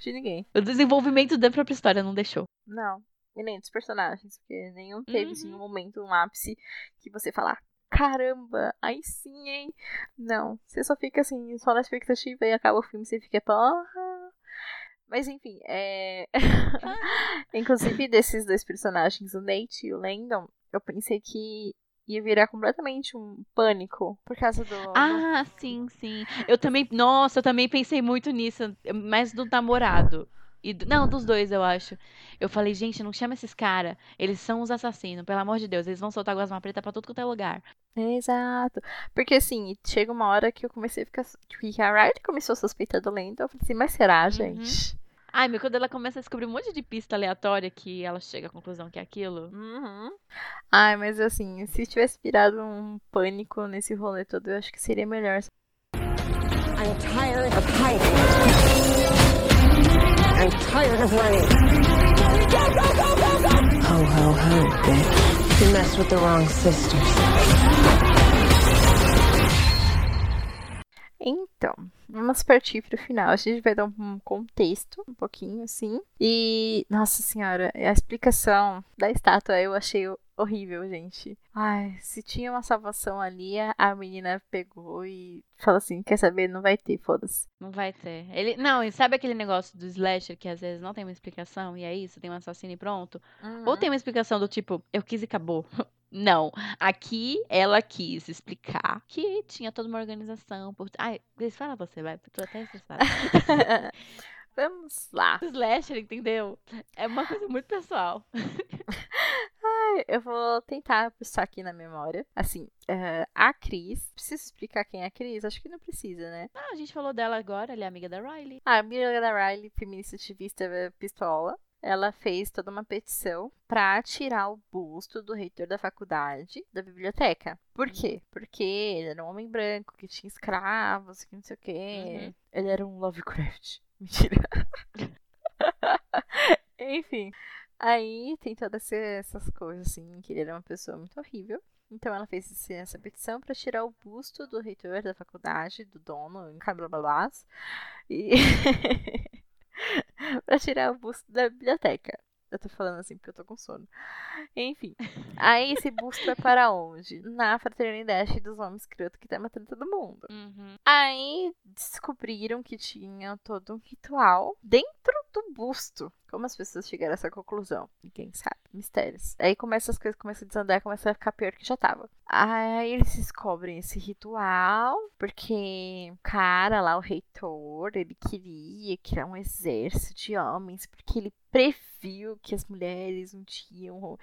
De ninguém. O desenvolvimento da própria história não deixou. Não. E nem dos personagens, porque nenhum teve assim, Uhum. um momento, um ápice que você fala, caramba, aí sim, hein? Não. Você só fica assim, só na expectativa e acaba o filme, você fica, porra. Mas enfim, é. <laughs> <laughs> Inclusive, desses dois personagens, o Nate e o Landon, eu pensei que ia virar completamente um pânico por causa do. do- Ah, sim, sim. Eu também. Nossa, eu também pensei muito nisso. Mais do namorado. E do- não, dos dois, eu acho. Eu falei, gente, não chama esses caras. Eles são os assassinos, pelo amor de Deus. Eles vão soltar gosma preta pra tudo quanto é lugar. Exato. Porque assim, chega uma hora que eu comecei a ficar. Que a Riley começou a suspeitar do Landon. Eu falei assim, mas será, gente? Ai, mas quando ela começa a descobrir um monte de pista aleatória que ela chega à conclusão que é aquilo. Uhum. Ai, mas assim, se tivesse virado um pânico nesse rolê todo, eu acho que seria melhor. I'm tired of hiding. I'm tired of running. Ho, ho, ho, bitch. You messed with the wrong sisters. Então, vamos partir pro final. A gente vai dar um contexto, um pouquinho assim. E, nossa senhora, a explicação da estátua eu achei horrível, gente. Ai, se tinha uma salvação ali, a- menina pegou e falou assim: quer saber? Não vai ter, foda-se. Não vai ter. Ele, não, e sabe aquele negócio do slasher que às vezes não tem uma explicação e é isso, tem um assassino e pronto? Ou tem uma explicação do tipo, eu quis e acabou. <laughs> Não. Aqui ela quis explicar que tinha toda uma organização. Por... Ai, fala você, vai. Tô até estressada. <laughs> Vamos lá. <laughs> Slasher, entendeu? É uma coisa muito pessoal. Eu vou tentar puxar aqui na memória. Assim, eh, a Cris. Preciso explicar quem é a Cris? Acho que não precisa, né? Ah, a gente falou dela agora, ela é amiga da Riley. A amiga da Riley, feminista ativista pistola, ela fez toda uma petição pra tirar o busto do reitor da faculdade da biblioteca. Por quê? Porque ele era um homem branco que tinha escravos, que não sei o quê. Uhum. Ele era um Lovecraft. <laughs> Mentira. <laughs> Enfim. Aí tem todas essas coisas, assim, que ele era uma pessoa muito horrível. Então ela fez essa petição pra tirar o busto do reitor da faculdade, do dono, em Cablablás. E. <laughs> <laughs> pra tirar o busto da biblioteca. Eu tô falando assim porque eu tô com sono. Enfim. Aí esse busto é para onde? Na fraternidade dos homens escroto que tá matando todo mundo. Uhum. Aí descobriram que tinha todo um ritual dentro do busto. Como as pessoas chegaram a essa conclusão? Ninguém sabe. Mistérios. Aí começa as coisas começam a desandar, começa a ficar pior que já tava. Aí eles descobrem esse ritual, porque o cara lá, o reitor, ele queria criar um exército de homens, porque ele previu que as mulheres um dia iam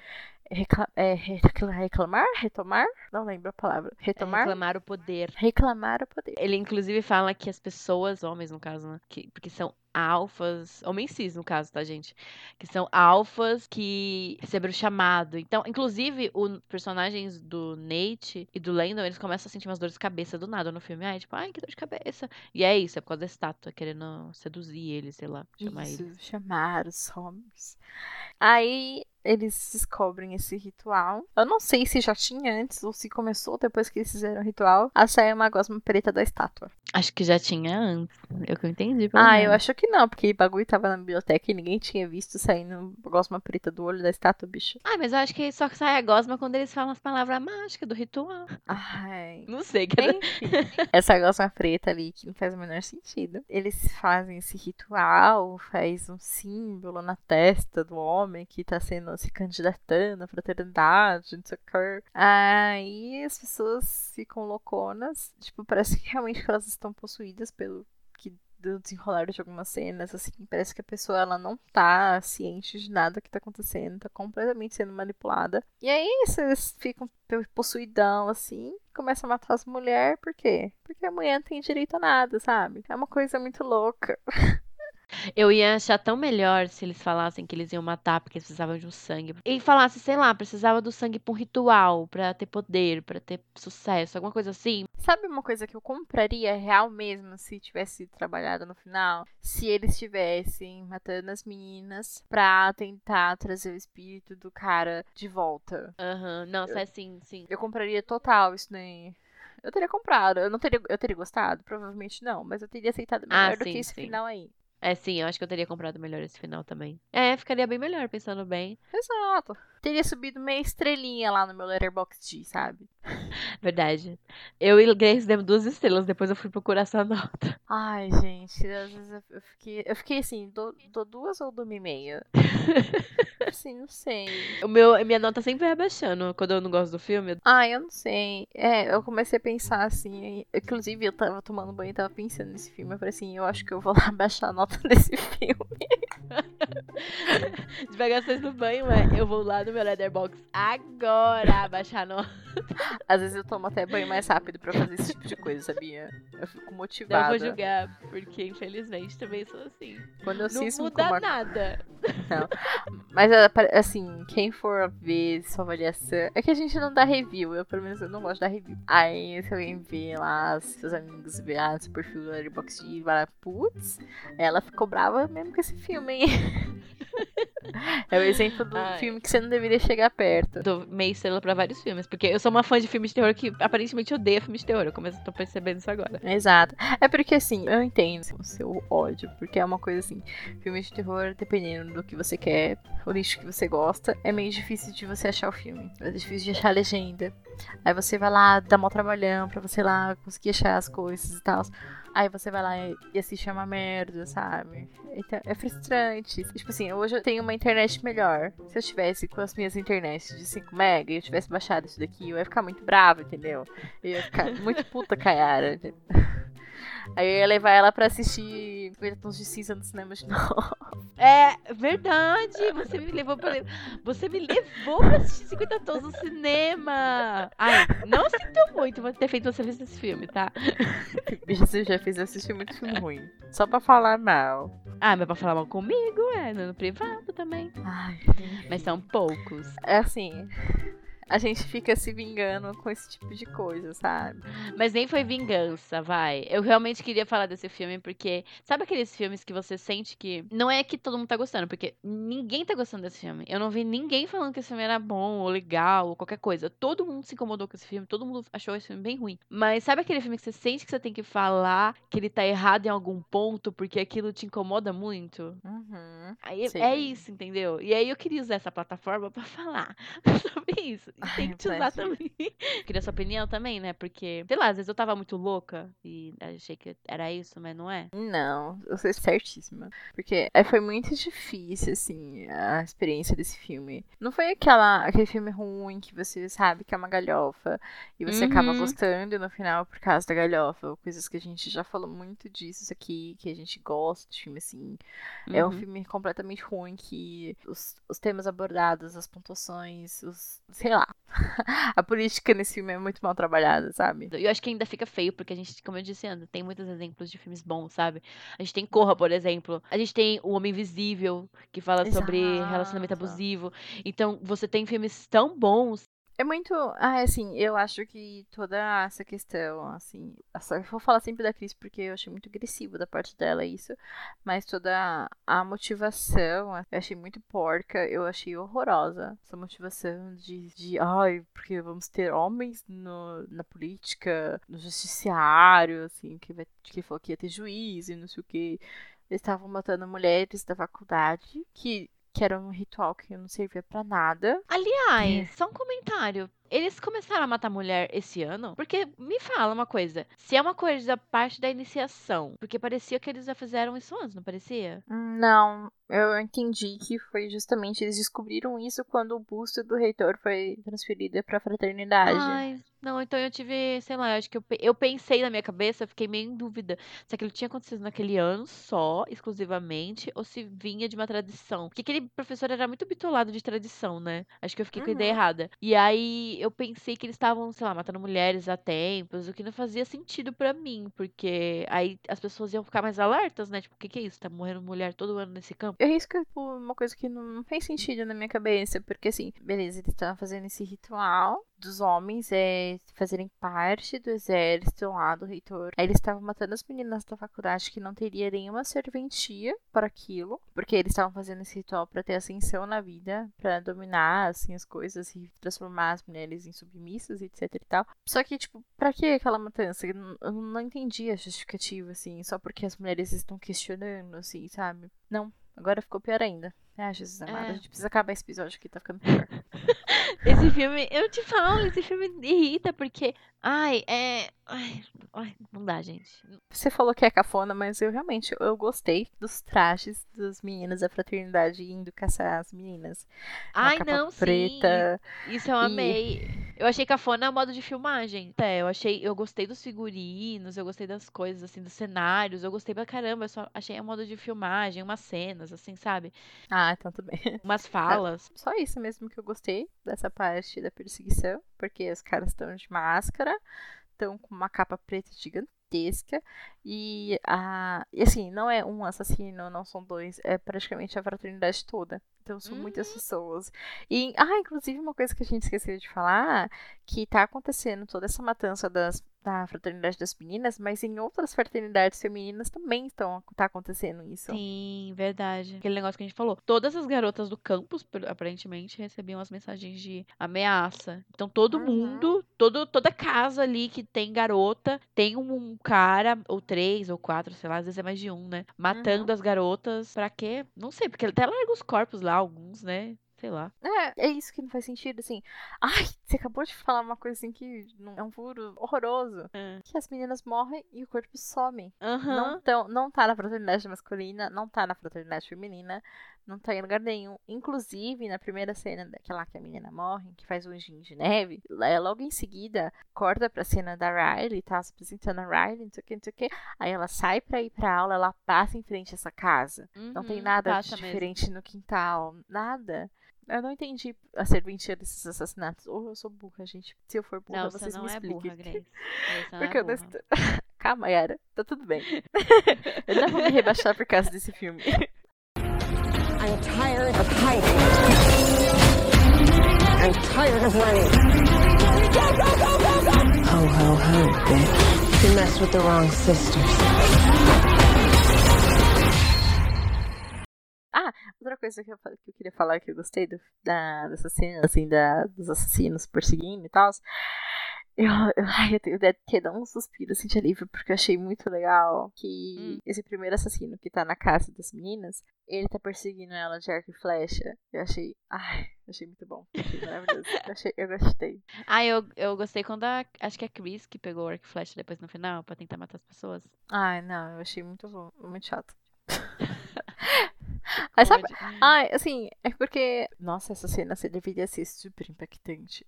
recla- é, recla- reclamar? Retomar? Não lembro a palavra. É Retomar? reclamar o poder. Reclamar o poder. Ele inclusive fala que as pessoas, homens no caso, né? Que, porque são alfas, homens cis no caso, tá, gente? Que são alfas que receberam chamado. Então, inclusive, os personagens do Nate e do Landon, eles começam a sentir umas dores de cabeça do nada no filme. Ai, tipo, ai, que dor de cabeça. E é isso, é por causa da estátua, querendo seduzir eles, sei lá, chamar Isso, eles. chamar os homens. Aí eles descobrem esse ritual. Eu não sei se já tinha antes ou se começou depois que eles fizeram o ritual a sair uma gosma preta da estátua. Acho que já tinha antes. É o que eu entendi. Ah, eu acho que não, porque o bagulho tava na biblioteca e ninguém tinha visto saindo gosma preta do olho da estátua, bicho. Ah, mas eu acho que só sai a gosma quando eles falam as palavras mágicas do ritual. Ai. <laughs> Não sei, cara. Essa gosma preta ali que não faz o menor sentido. Eles fazem esse ritual, faz um símbolo na testa do homem que tá sendo se candidatando à fraternidade, não sei o que. Aí as pessoas ficam louconas, tipo, parece que realmente elas estão possuídas pelo que do desenrolar de algumas cenas, assim, parece que a pessoa ela não tá ciente de nada que tá acontecendo, tá completamente sendo manipulada. E aí vocês ficam pe- possuidão, assim, começam a matar as mulheres, por quê? Porque a mulher não tem direito a nada, sabe? É uma coisa muito louca. <laughs> Eu ia achar tão melhor se eles falassem que eles iam matar porque eles precisavam de um sangue. E falasse, sei lá, precisava do sangue pra um ritual, pra ter poder, pra ter sucesso, alguma coisa assim. Sabe uma coisa que eu compraria real mesmo se tivesse trabalhado no final? Se eles estivessem matando as meninas pra tentar trazer o espírito do cara de volta. Aham, Nossa, é sim, sim. Eu compraria total isso daí. Eu teria comprado. Eu não teria, eu teria gostado? Provavelmente não, mas eu teria aceitado Ah, melhor do sim, que esse sim. final aí. É sim, eu acho que eu teria comprado melhor esse final também. É, ficaria bem melhor, pensando bem. Exato. Teria subido meia estrelinha lá no meu Letterboxd, sabe? Verdade. Eu e Grace demos duas estrelas, depois eu fui procurar essa nota. Ai, gente, às vezes eu- fiquei, eu fiquei assim, dou, dou duas ou dou e meia? <laughs> assim, não sei. O meu, minha nota sempre vai abaixando quando eu não gosto do filme. Ah, eu não sei. É, eu comecei a pensar assim. Inclusive, eu tava tomando banho e tava pensando nesse filme. Eu falei assim, eu acho que eu vou lá <laughs> baixar a nota desse filme. <laughs> Divagações no banho, é. Eu vou lá no meu Letterboxd agora baixar a nota. Às vezes eu tomo até banho mais rápido pra fazer esse tipo de coisa, sabia? Eu fico Não motivada. vou julgar, porque infelizmente também sou assim. Quando eu Não muda uma nada. Mas é, assim, quem for ver sua avaliação. É que a gente não dá review. Eu, pelo menos, eu não gosto de dar review. Aí, se alguém vê lá, se seus amigos ver ah, seu perfil do Letterboxd e vai lá, putz, ela ficou brava mesmo com esse filme, hein? <laughs> é o exemplo do Ai. filme que você não deveria chegar perto. Dou meia estrela pra vários filmes, porque eu sou uma fã de filmes de terror que aparentemente odeia filmes de terror. Eu começo, tô percebendo isso agora. Exato. É porque assim, eu entendo o seu ódio, porque é uma coisa assim, filme de terror, dependendo do que você quer, o nicho que você gosta, é meio difícil de você achar o filme. É difícil de achar a legenda. Aí você vai lá, dá mó trabalhão pra você lá conseguir achar as coisas e tal. Aí você vai lá e- e assiste é uma merda, sabe? Então, é frustrante. Tipo assim, hoje eu tenho uma internet melhor. Se eu tivesse com as minhas internets de 5 mega e eu tivesse baixado isso daqui, eu ia ficar muito brava, entendeu? Eu ia ficar muito puta com a Yara. entendeu? <laughs> Aí eu ia levar ela pra assistir 50 Tons de Cinza no cinema de novo. <laughs> É verdade! Você me levou pra. Você me levou pra assistir 50 tons no cinema! Ai, não sinto muito ter feito você ver esse filme, tá? <laughs> Bicho, você já fez eu assistir muito filme ruim. Só pra falar mal. Ah, mas pra falar mal comigo, é, no privado também. Ai, Mas são poucos. é assim. A gente fica se vingando com esse tipo de coisa, sabe? Mas nem foi vingança, vai. Eu realmente queria falar desse filme porque. Sabe aqueles filmes que você sente que. Não é que todo mundo tá gostando, porque ninguém tá gostando desse filme. Eu não vi ninguém falando que esse filme era bom ou legal ou qualquer coisa. Todo mundo se incomodou com esse filme, todo mundo achou esse filme bem ruim. Mas sabe aquele filme que você sente que você tem que falar que ele tá errado em algum ponto porque aquilo te incomoda muito? Uhum. Aí Sei. é isso, entendeu? E aí eu queria usar essa plataforma pra falar <laughs> sobre isso. <laughs> tem que te usar também. <laughs> Queria sua opinião também, né? Porque, sei lá, às vezes eu tava muito louca e achei que era isso, mas não é. Não, eu sei certíssima. Porque é, foi muito difícil, assim, a experiência desse filme. Não foi aquela, aquele filme ruim que você sabe que é uma galhofa e você Uhum. acaba gostando no final por causa da galhofa. Coisas que a gente já falou muito disso aqui, que a gente gosta de filme assim. É um Uhum. filme completamente ruim que os, os temas abordados, as pontuações, os. sei lá. <laughs> a política nesse filme é muito mal trabalhada, sabe? Eu acho que ainda fica feio, porque a gente, como eu disse antes, tem muitos exemplos de filmes bons, sabe? A gente tem Corra, por exemplo. A gente tem O Homem Invisível, que fala sobre relacionamento Exato. abusivo. Então, você tem filmes tão bons. É muito. Ah, assim, eu acho que toda essa questão, assim. eu vou falar sempre da Cris porque eu achei muito agressivo da parte dela isso. Mas toda a motivação, eu achei muito porca, eu achei horrorosa. Essa motivação de, de ai, porque vamos ter homens no, na política, no judiciário, assim, que, vai, que falou que ia ter juiz e não sei o que. Eles estavam matando mulheres da faculdade, que, que era um ritual que não servia pra nada. Aliás, só um comentário. Eles começaram a matar mulher esse ano? Porque me fala uma coisa. Se é uma coisa parte da iniciação, porque parecia que eles já fizeram isso antes, não parecia? Não, eu entendi que foi justamente eles descobriram isso quando o busto do reitor foi transferido pra fraternidade. Ai, não, então eu tive, sei lá, acho que eu, eu pensei na minha cabeça, eu fiquei meio em dúvida se aquilo tinha acontecido naquele ano só, exclusivamente, ou se vinha de uma tradição. Porque aquele professor era muito bitolado de tradição, né? Acho que eu fiquei com a ideia Uhum. errada. E aí eu pensei que eles estavam, sei lá, matando mulheres há tempos, o que não fazia sentido pra mim, porque aí as pessoas iam ficar mais alertas, né? Tipo, o que que é isso? Tá morrendo mulher todo ano nesse campo? Que é tipo, uma coisa que não, não fez sentido na minha cabeça, porque assim, beleza, eles estavam fazendo esse ritual dos homens é fazerem parte do exército lá do reitor. Aí eles estavam matando as meninas da faculdade que não teria nenhuma serventia para aquilo, porque eles estavam fazendo esse ritual para ter ascensão na vida, para dominar assim as coisas e transformar as mulheres em submissas, etc e tal. Só que tipo, para que aquela matança? Eu não- entendi a justificativa assim, só porque as mulheres estão questionando assim, sabe? Não, agora ficou pior ainda. Ah, Jesus amado, É. a gente precisa acabar esse episódio que tá ficando <laughs> pior. Esse filme, eu te falo, esse filme irrita, porque. Ai, é. Ai, ai, não dá, gente. Você falou que é cafona, mas eu realmente eu gostei dos trajes das meninas da fraternidade indo caçar as meninas. Uma Ai, capa não, preta. sim. Isso eu e- amei. Eu achei cafona o modo de filmagem. É, eu achei, eu gostei dos figurinos, eu gostei das coisas, assim, dos cenários, eu gostei pra caramba. Eu só achei o modo de filmagem, umas cenas, assim, sabe? Ah, então tudo bem. <laughs> Umas falas. Só isso mesmo que eu gostei dessa parte da perseguição, porque os caras estão de máscara, estão com uma capa preta gigantesca e a e assim, não é um assassino, não são dois, é praticamente a fraternidade toda. Então são muitas pessoas. E ah, inclusive uma coisa que a gente esqueceu de falar, que tá acontecendo toda essa matança das da fraternidade das meninas, mas em outras fraternidades femininas também estão tá acontecendo isso. Sim, verdade. Aquele negócio que a gente falou. Todas as garotas do campus, aparentemente, recebiam as mensagens de ameaça. Então, todo Uhum. mundo, todo, toda casa ali que tem garota, tem um, um cara, ou três, ou quatro, sei lá, às vezes é mais de um, né? Matando as garotas. Pra quê? Não sei, porque até larga os corpos lá, alguns, né? Sei lá. É, é isso que não faz sentido, assim. <laughs> Ai, você acabou de falar uma coisa assim que é um furo horroroso. É. Que as meninas morrem e o corpo some. Aham. Não, tão, não tá na fraternidade masculina, não tá na fraternidade feminina, não tá em lugar nenhum. Inclusive, na primeira cena daquela que a menina morre, que faz o anjinho de neve, logo em seguida, corta pra cena da Riley, tá se apresentando a Riley, não sei o que, não sei o que. Aí ela sai pra ir pra aula, ela passa em frente a essa casa. Não tem Uhum, nada passa mesmo. diferente no quintal, nada. Eu não entendi a serventia desses assassinatos. Ou eu sou burra, gente. Se eu for burra, Não, vocês você não me é expliquem. <laughs> burra, Grace. Porque é eu não. Calma, Yara. Tá tudo bem. <laughs> eu não vou me rebaixar por causa desse filme. <laughs> I'm tired of hiding. I'm tired of running. Ho, ho, ho, bitch. You messed with the wrong sisters. Coisa que eu, que eu queria falar que eu gostei do, da, dessa cena, assim, da, dos assassinos perseguindo e tal. Eu, eu, <laughs> ai, eu tenho que dar um suspiro assim, de alívio, porque eu achei muito legal que Hum. esse primeiro assassino que tá na casa das meninas, ele tá perseguindo ela de arco e flecha. Eu achei. Ai, eu achei muito bom. Eu achei maravilhoso. Eu, achei, eu gostei. <laughs> Ah, eu, eu gostei quando a. Acho que é a Chris que pegou o arco e flecha depois no final pra tentar matar as pessoas. Ai, não, eu achei muito bom. Muito chato. <laughs> <laughs> Aí sabe. Assim, é porque. Nossa, essa cena você deveria ser super impactante.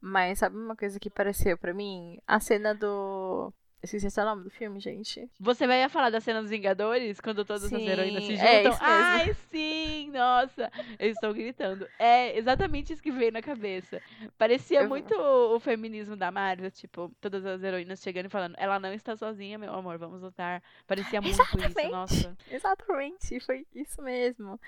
Mas sabe uma coisa que pareceu pra mim? A cena do. Esqueci esse é o nome do filme, gente. Você vai falar da cena dos Vingadores, quando todas as Sim, heroínas se juntam? é isso mesmo. Ai, sim! Nossa! Eu estou gritando. É exatamente isso que veio na cabeça. Parecia Eu- muito o, feminismo da Marvel, tipo, todas as heroínas chegando e falando, ela não está sozinha, meu amor, vamos lutar. Parecia muito isso, Exatamente. nossa. Exatamente, foi isso mesmo.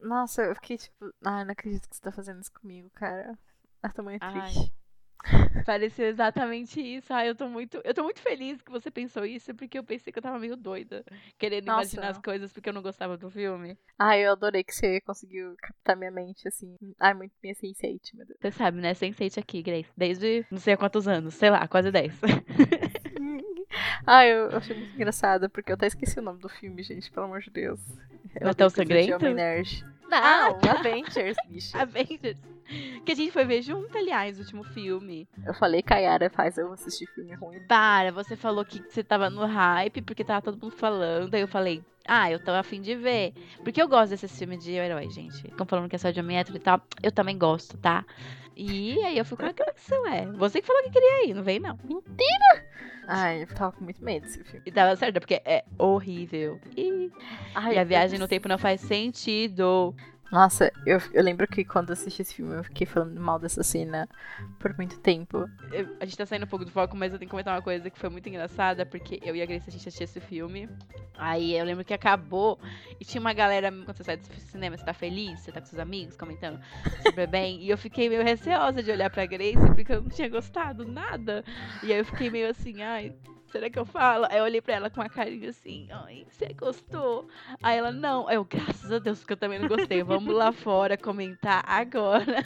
Nossa, eu fiquei tipo, ai, não acredito que você tá fazendo isso comigo, cara. Eu tô muito triste. Parecia exatamente isso. Ai, eu tô muito, eu tô muito feliz que você pensou isso, porque eu pensei que eu tava meio doida, querendo Nossa. imaginar as coisas porque eu não gostava do filme. Ai, eu adorei que você conseguiu captar minha mente, assim. Ai, muito minha sense meu Deus. Você sabe, né? Sense8 aqui, Grace. Desde não sei há quantos anos, sei lá, quase 10. <laughs> Ai, eu achei muito engraçado, porque eu até esqueci o nome do filme, gente, pelo amor de Deus. Natal de Sangrento? Homem Nerd. Ah, Não, Avengers, bicho. <laughs> Avengers. <laughs> Que a gente foi ver junto, aliás, o último filme. Eu falei, Kayara, faz eu assistir filme ruim. Para, você falou que você tava no hype, porque tava todo mundo falando. Aí eu falei, ah, eu tô afim de ver. Porque eu gosto desses filmes de herói, gente. Ficam falando que é só de homem hétero e tal. Eu também gosto, tá? E aí eu fui com a conexão, é. Você que falou que queria ir, não vem não. Ai, eu tava com muito medo desse filme. E tava certo, porque é horrível. E, Ai, e a viagem no tempo não faz sentido. Nossa, eu, eu lembro que quando assisti esse filme eu fiquei falando mal dessa cena por muito tempo. Eu- a gente tá saindo um pouco do foco, mas eu tenho que comentar uma coisa que foi muito engraçada, porque eu e a Grace a gente assistiu esse filme. Aí eu lembro que acabou e tinha uma galera, quando você sai do cinema, você tá feliz, você tá com seus amigos comentando super <laughs> bem. E eu fiquei meio receosa de olhar pra Grace, porque eu não tinha gostado nada. E aí eu fiquei meio assim, ai. Será que eu falo? Aí eu olhei pra ela com uma carinha assim, ai, você gostou? Aí ela, não. Aí eu, graças a Deus, porque eu também não gostei. Vamos lá fora comentar agora.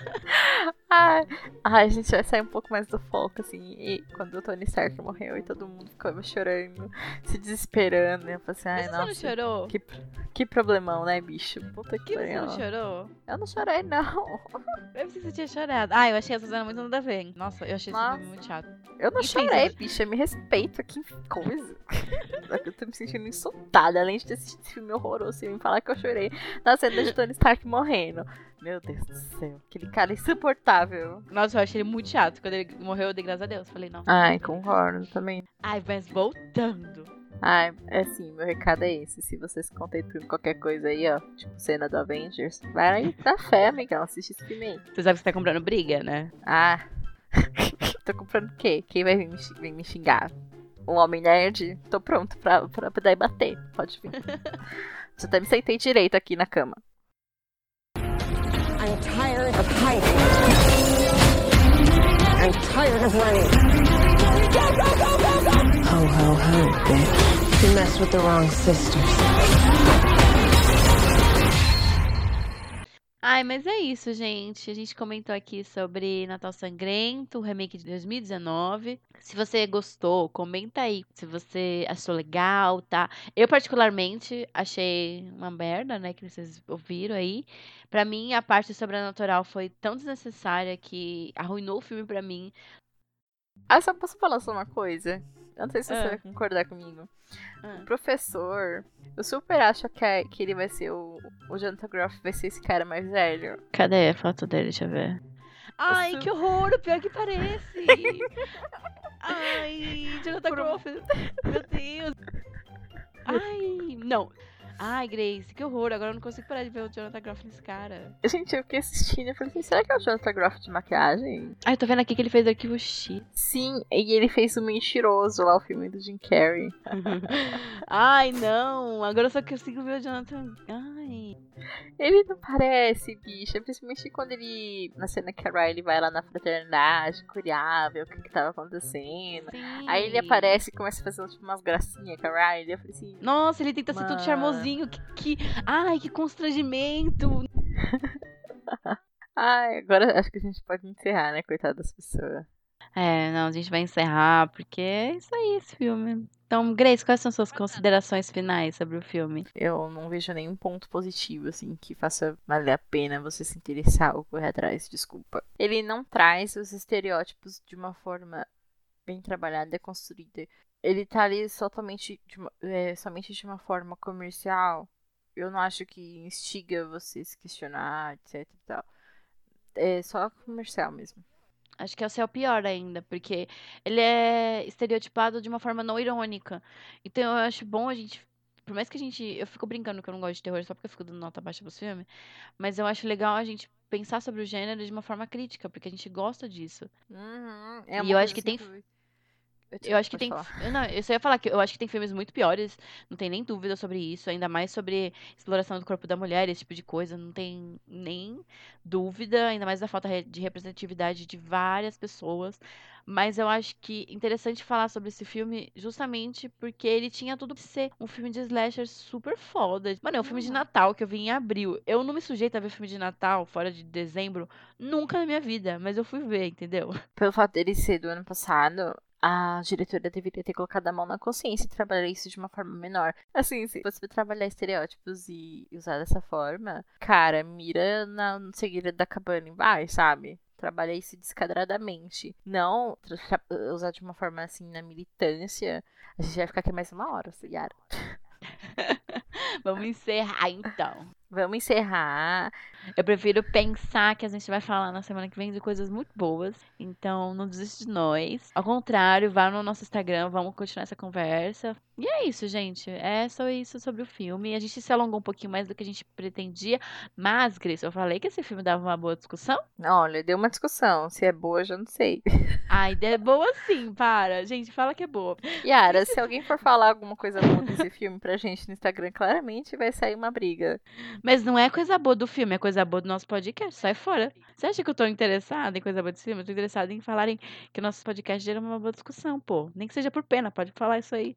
Ai, ai, a gente vai sair um pouco mais do foco, assim. E quando o Tony Stark morreu e todo mundo ficou chorando, se desesperando. Eu falei assim, ai, Mas você não nossa. chorou? Que, que problemão, né, bicho? Puta que Que você não pariu. chorou? Eu não chorei, não. Eu pensei que você tinha chorado. Ah, eu achei essa cena muito nada a ver. hein? Nossa, eu achei esse Nossa. filme muito chato. Eu não E chorei, fez- bicha. Me respeita, que coisa. <laughs> eu tô me sentindo insultada. Além de ter assistido esse filme horroroso, você me falar que eu chorei na cena de Tony Stark morrendo. Meu Deus do céu. Aquele cara insuportável. Nossa, eu achei ele muito chato. Quando ele morreu, eu dei graças a Deus. Falei, não. Ai, concordo também. Ai, mas voltando. Ai, é assim, meu recado é esse. Se você se com qualquer coisa aí, ó, tipo cena do Avengers, vai aí pra fé, amigão. Assiste esse filme aí. Você sabe que você tá comprando briga, né? Ah. <laughs> Tô comprando o quê? Quem vai vir me, xingar? Um homem nerd? Tô pronto pra, pra poder bater. Pode vir. <laughs> Já até me sentei direito aqui na cama. I'm tired of hiding. I'm tired of running. Ho, ho, ho, bitch. You messed with the wrong sisters. Ai, mas é isso, gente. A gente comentou aqui sobre Natal Sangrento, o remake de 2019. Se você gostou, comenta aí se você achou legal, tá? Eu, particularmente, achei uma merda, né? Que vocês ouviram aí. Pra mim, a parte sobrenatural foi tão desnecessária que arruinou o filme pra mim. Ah, só posso falar só uma coisa? Eu não sei se você vai concordar comigo. Ah. O professor, eu super acho que, é- que ele vai ser o. O Jonathan Groff vai ser esse cara mais velho. Cadê a foto dele? Deixa eu ver. Ai, que horror! O pior que parece! <laughs> Ai, Jonathan Por Groff. Meu Deus! Ai, não. Ai, Grace, que horror. Agora eu não consigo parar de ver o Jonathan Groff nesse cara. Gente, eu fiquei assistindo e falei assim: será que é o Jonathan Groff de maquiagem? Ai, eu tô vendo aqui que ele fez Arquivo X. Sim, e ele fez o Mentiroso lá, o filme do Jim Carrey. <laughs> Ai, não. Agora eu só consigo ver o Jonathan. Ai. Ele não parece, bicha. Principalmente quando ele. Na cena que a Riley vai lá na fraternidade, curiar, ver o que, que tava acontecendo. Sim. Aí ele aparece e começa a fazer tipo, umas gracinhas com a Riley. Eu falei assim. Nossa, ele tenta ser todo Mano. Charmosinho. Que, que... Ai, que constrangimento. <laughs> Ai, agora acho que a gente pode encerrar, né? Coitada das pessoas. É, não, a gente vai encerrar, porque é isso aí, esse filme. Então, Grace, quais são suas considerações finais sobre o filme? Eu não vejo nenhum ponto positivo, assim, que faça valer a pena você se interessar ou correr atrás, desculpa. Ele não traz os estereótipos de uma forma bem trabalhada e construída. Ele tá ali somente de uma, é, somente de uma forma comercial. Eu não acho que instiga você se questionar, etc e tal. É só comercial mesmo. Acho que esse é o pior ainda, porque ele é estereotipado de uma forma não irônica. Então eu acho bom a gente. Por mais que a gente. Eu fico brincando que eu não gosto de terror só porque eu fico dando nota baixa pros filmes. Mas eu acho legal a gente pensar sobre o gênero de uma forma crítica, porque a gente gosta disso. Uhum, E uma eu acho que tem- Eu, acho que tem. falar. eu Não, eu só ia falar que eu acho que tem filmes muito piores, não tem nem dúvida sobre isso, ainda mais sobre exploração do corpo da mulher, esse tipo de coisa, não tem nem dúvida, ainda mais da falta de representatividade de várias pessoas. Mas eu acho que interessante falar sobre esse filme justamente porque ele tinha tudo pra ser um filme de slasher super foda. Mano, é um filme de Uhum. Natal que eu vi em abril. Eu não me sujeito a ver filme de Natal fora de dezembro nunca na minha vida, mas eu fui ver, entendeu? Pelo fato dele ser do ano passado, a diretora deveria ter colocado a mão na consciência e trabalhar isso de uma forma menor. Assim, se você trabalhar estereótipos e usar dessa forma, cara, mira na segredo da cabana embaixo, sabe? Trabalha isso descadradamente. Não usar de uma forma assim na militância. A gente vai ficar aqui mais uma hora, Yara. <laughs> Vamos encerrar então. Vamos encerrar. Eu prefiro pensar que a gente vai falar na semana que vem de coisas muito boas. Então, não desiste de nós. Ao contrário, vá no nosso Instagram, vamos continuar essa conversa. E é isso, gente. É só isso sobre o filme. A gente se alongou um pouquinho mais do que a gente pretendia. Mas, Grace, eu falei que esse filme dava uma boa discussão. Olha, deu uma discussão. Se é boa, eu já não sei. A ideia é boa sim, para. Gente, fala que é boa. Yara, se alguém for falar alguma coisa boa desse filme pra gente no Instagram, claramente vai sair uma briga. Mas não é coisa boa do filme, é coisa boa do nosso podcast. Sai fora. Você acha que eu tô interessada em coisa boa desse filme? Eu tô interessada em falarem que o nosso podcast gera uma boa discussão, pô. Nem que seja por pena, pode falar isso aí.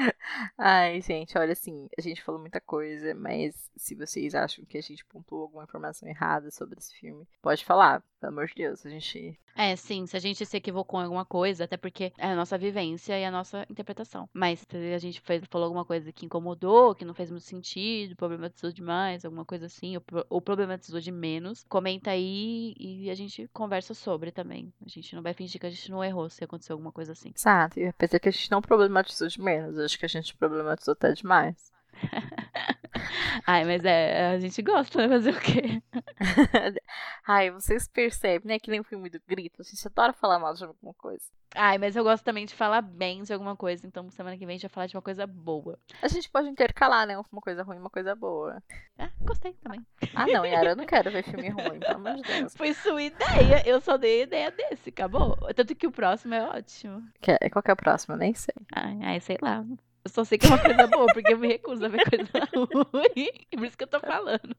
<laughs> Ai, gente, olha assim, a gente falou muita coisa, mas se vocês acham que a gente pontuou alguma informação errada sobre esse filme, pode falar, pelo amor de Deus, a gente. É, sim, se a gente se equivocou em alguma coisa, até porque é a nossa vivência e a nossa interpretação. Mas se a gente fez, falou alguma coisa que incomodou, que não fez muito sentido, problematizou demais, alguma coisa assim, ou, ou problematizou de menos, comenta aí e a gente conversa sobre também. A gente não vai fingir que a gente não errou se aconteceu alguma coisa assim. Exato, e apesar que a gente não problematizou de menos, acho que a gente problematizou até demais. <laughs> Ai, mas é, a gente gosta, né? Fazer o quê? <laughs> Ai, vocês percebem, né? Que nem o filme do grito, a gente adora falar mal de alguma coisa. Ai, mas eu gosto também de falar bem de alguma coisa, então semana que vem a gente vai falar de uma coisa boa. A gente pode intercalar, né? Uma coisa ruim e uma coisa boa. Ah, gostei também. Ah, não, Yara, eu não quero ver <laughs> filme ruim, pelo amor de Deus. Foi sua ideia, eu só dei a ideia desse, acabou. Tanto que o próximo é ótimo. Que- Qual que é o próximo? Eu nem sei. Ai, ai, sei lá. Eu só sei que é uma coisa boa, porque eu me recuso a ver coisa <laughs> ruim. Por isso que eu tô falando.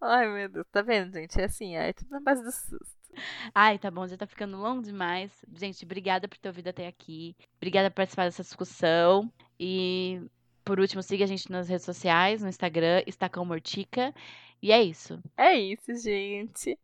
Ai, meu Deus, tá vendo, gente? É assim, é tudo na base do susto. Ai, tá bom, já tá ficando longo demais. Gente, obrigada por ter ouvido até aqui. Obrigada por participar dessa discussão. E, por último, siga a gente nas redes sociais, no Instagram, Estacão Mortica. E é isso. É isso, gente.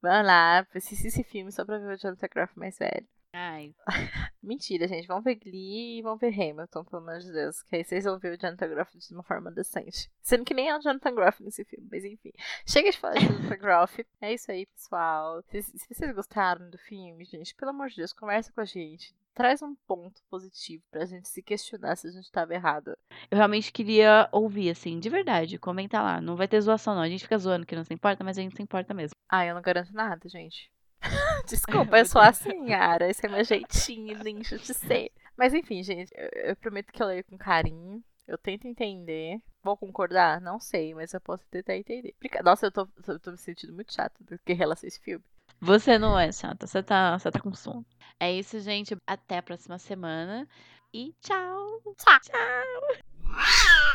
Vamos lá, assistir esse filme só pra ver o Jonathan Groff mais velho. Ai, <laughs> Mentira, gente. Vamos ver Glee e vamos ver Hamilton, pelo amor de Deus. Que aí vocês vão ver o Jonathan Groff de uma forma decente. Sendo que nem é o Jonathan Groff nesse filme, mas enfim. Chega de falar de Jonathan Groff. É isso aí, pessoal. Se, se vocês gostaram do filme, gente, pelo amor de Deus, conversa com a gente. Traz um ponto positivo pra gente se questionar se a gente tava errado. eu realmente queria ouvir, assim, de verdade. Comenta lá. Não vai ter zoação, não. A gente fica zoando que não se importa, mas a gente se importa mesmo. Ah, eu não garanto nada, gente. <laughs> Desculpa, eu sou assim, Yara. Esse é meu jeitinho ninja de ser. Mas enfim, gente, eu, eu prometo que eu leio com carinho. Eu tento entender. Vou concordar? Não sei, mas eu posso tentar entender. Nossa, eu tô, tô, tô me sentindo muito chata do que relação a esse filme. Você não é chata, você tá, você tá com sono. É isso, gente. Até a próxima semana. E tchau. Tchau. Tchau.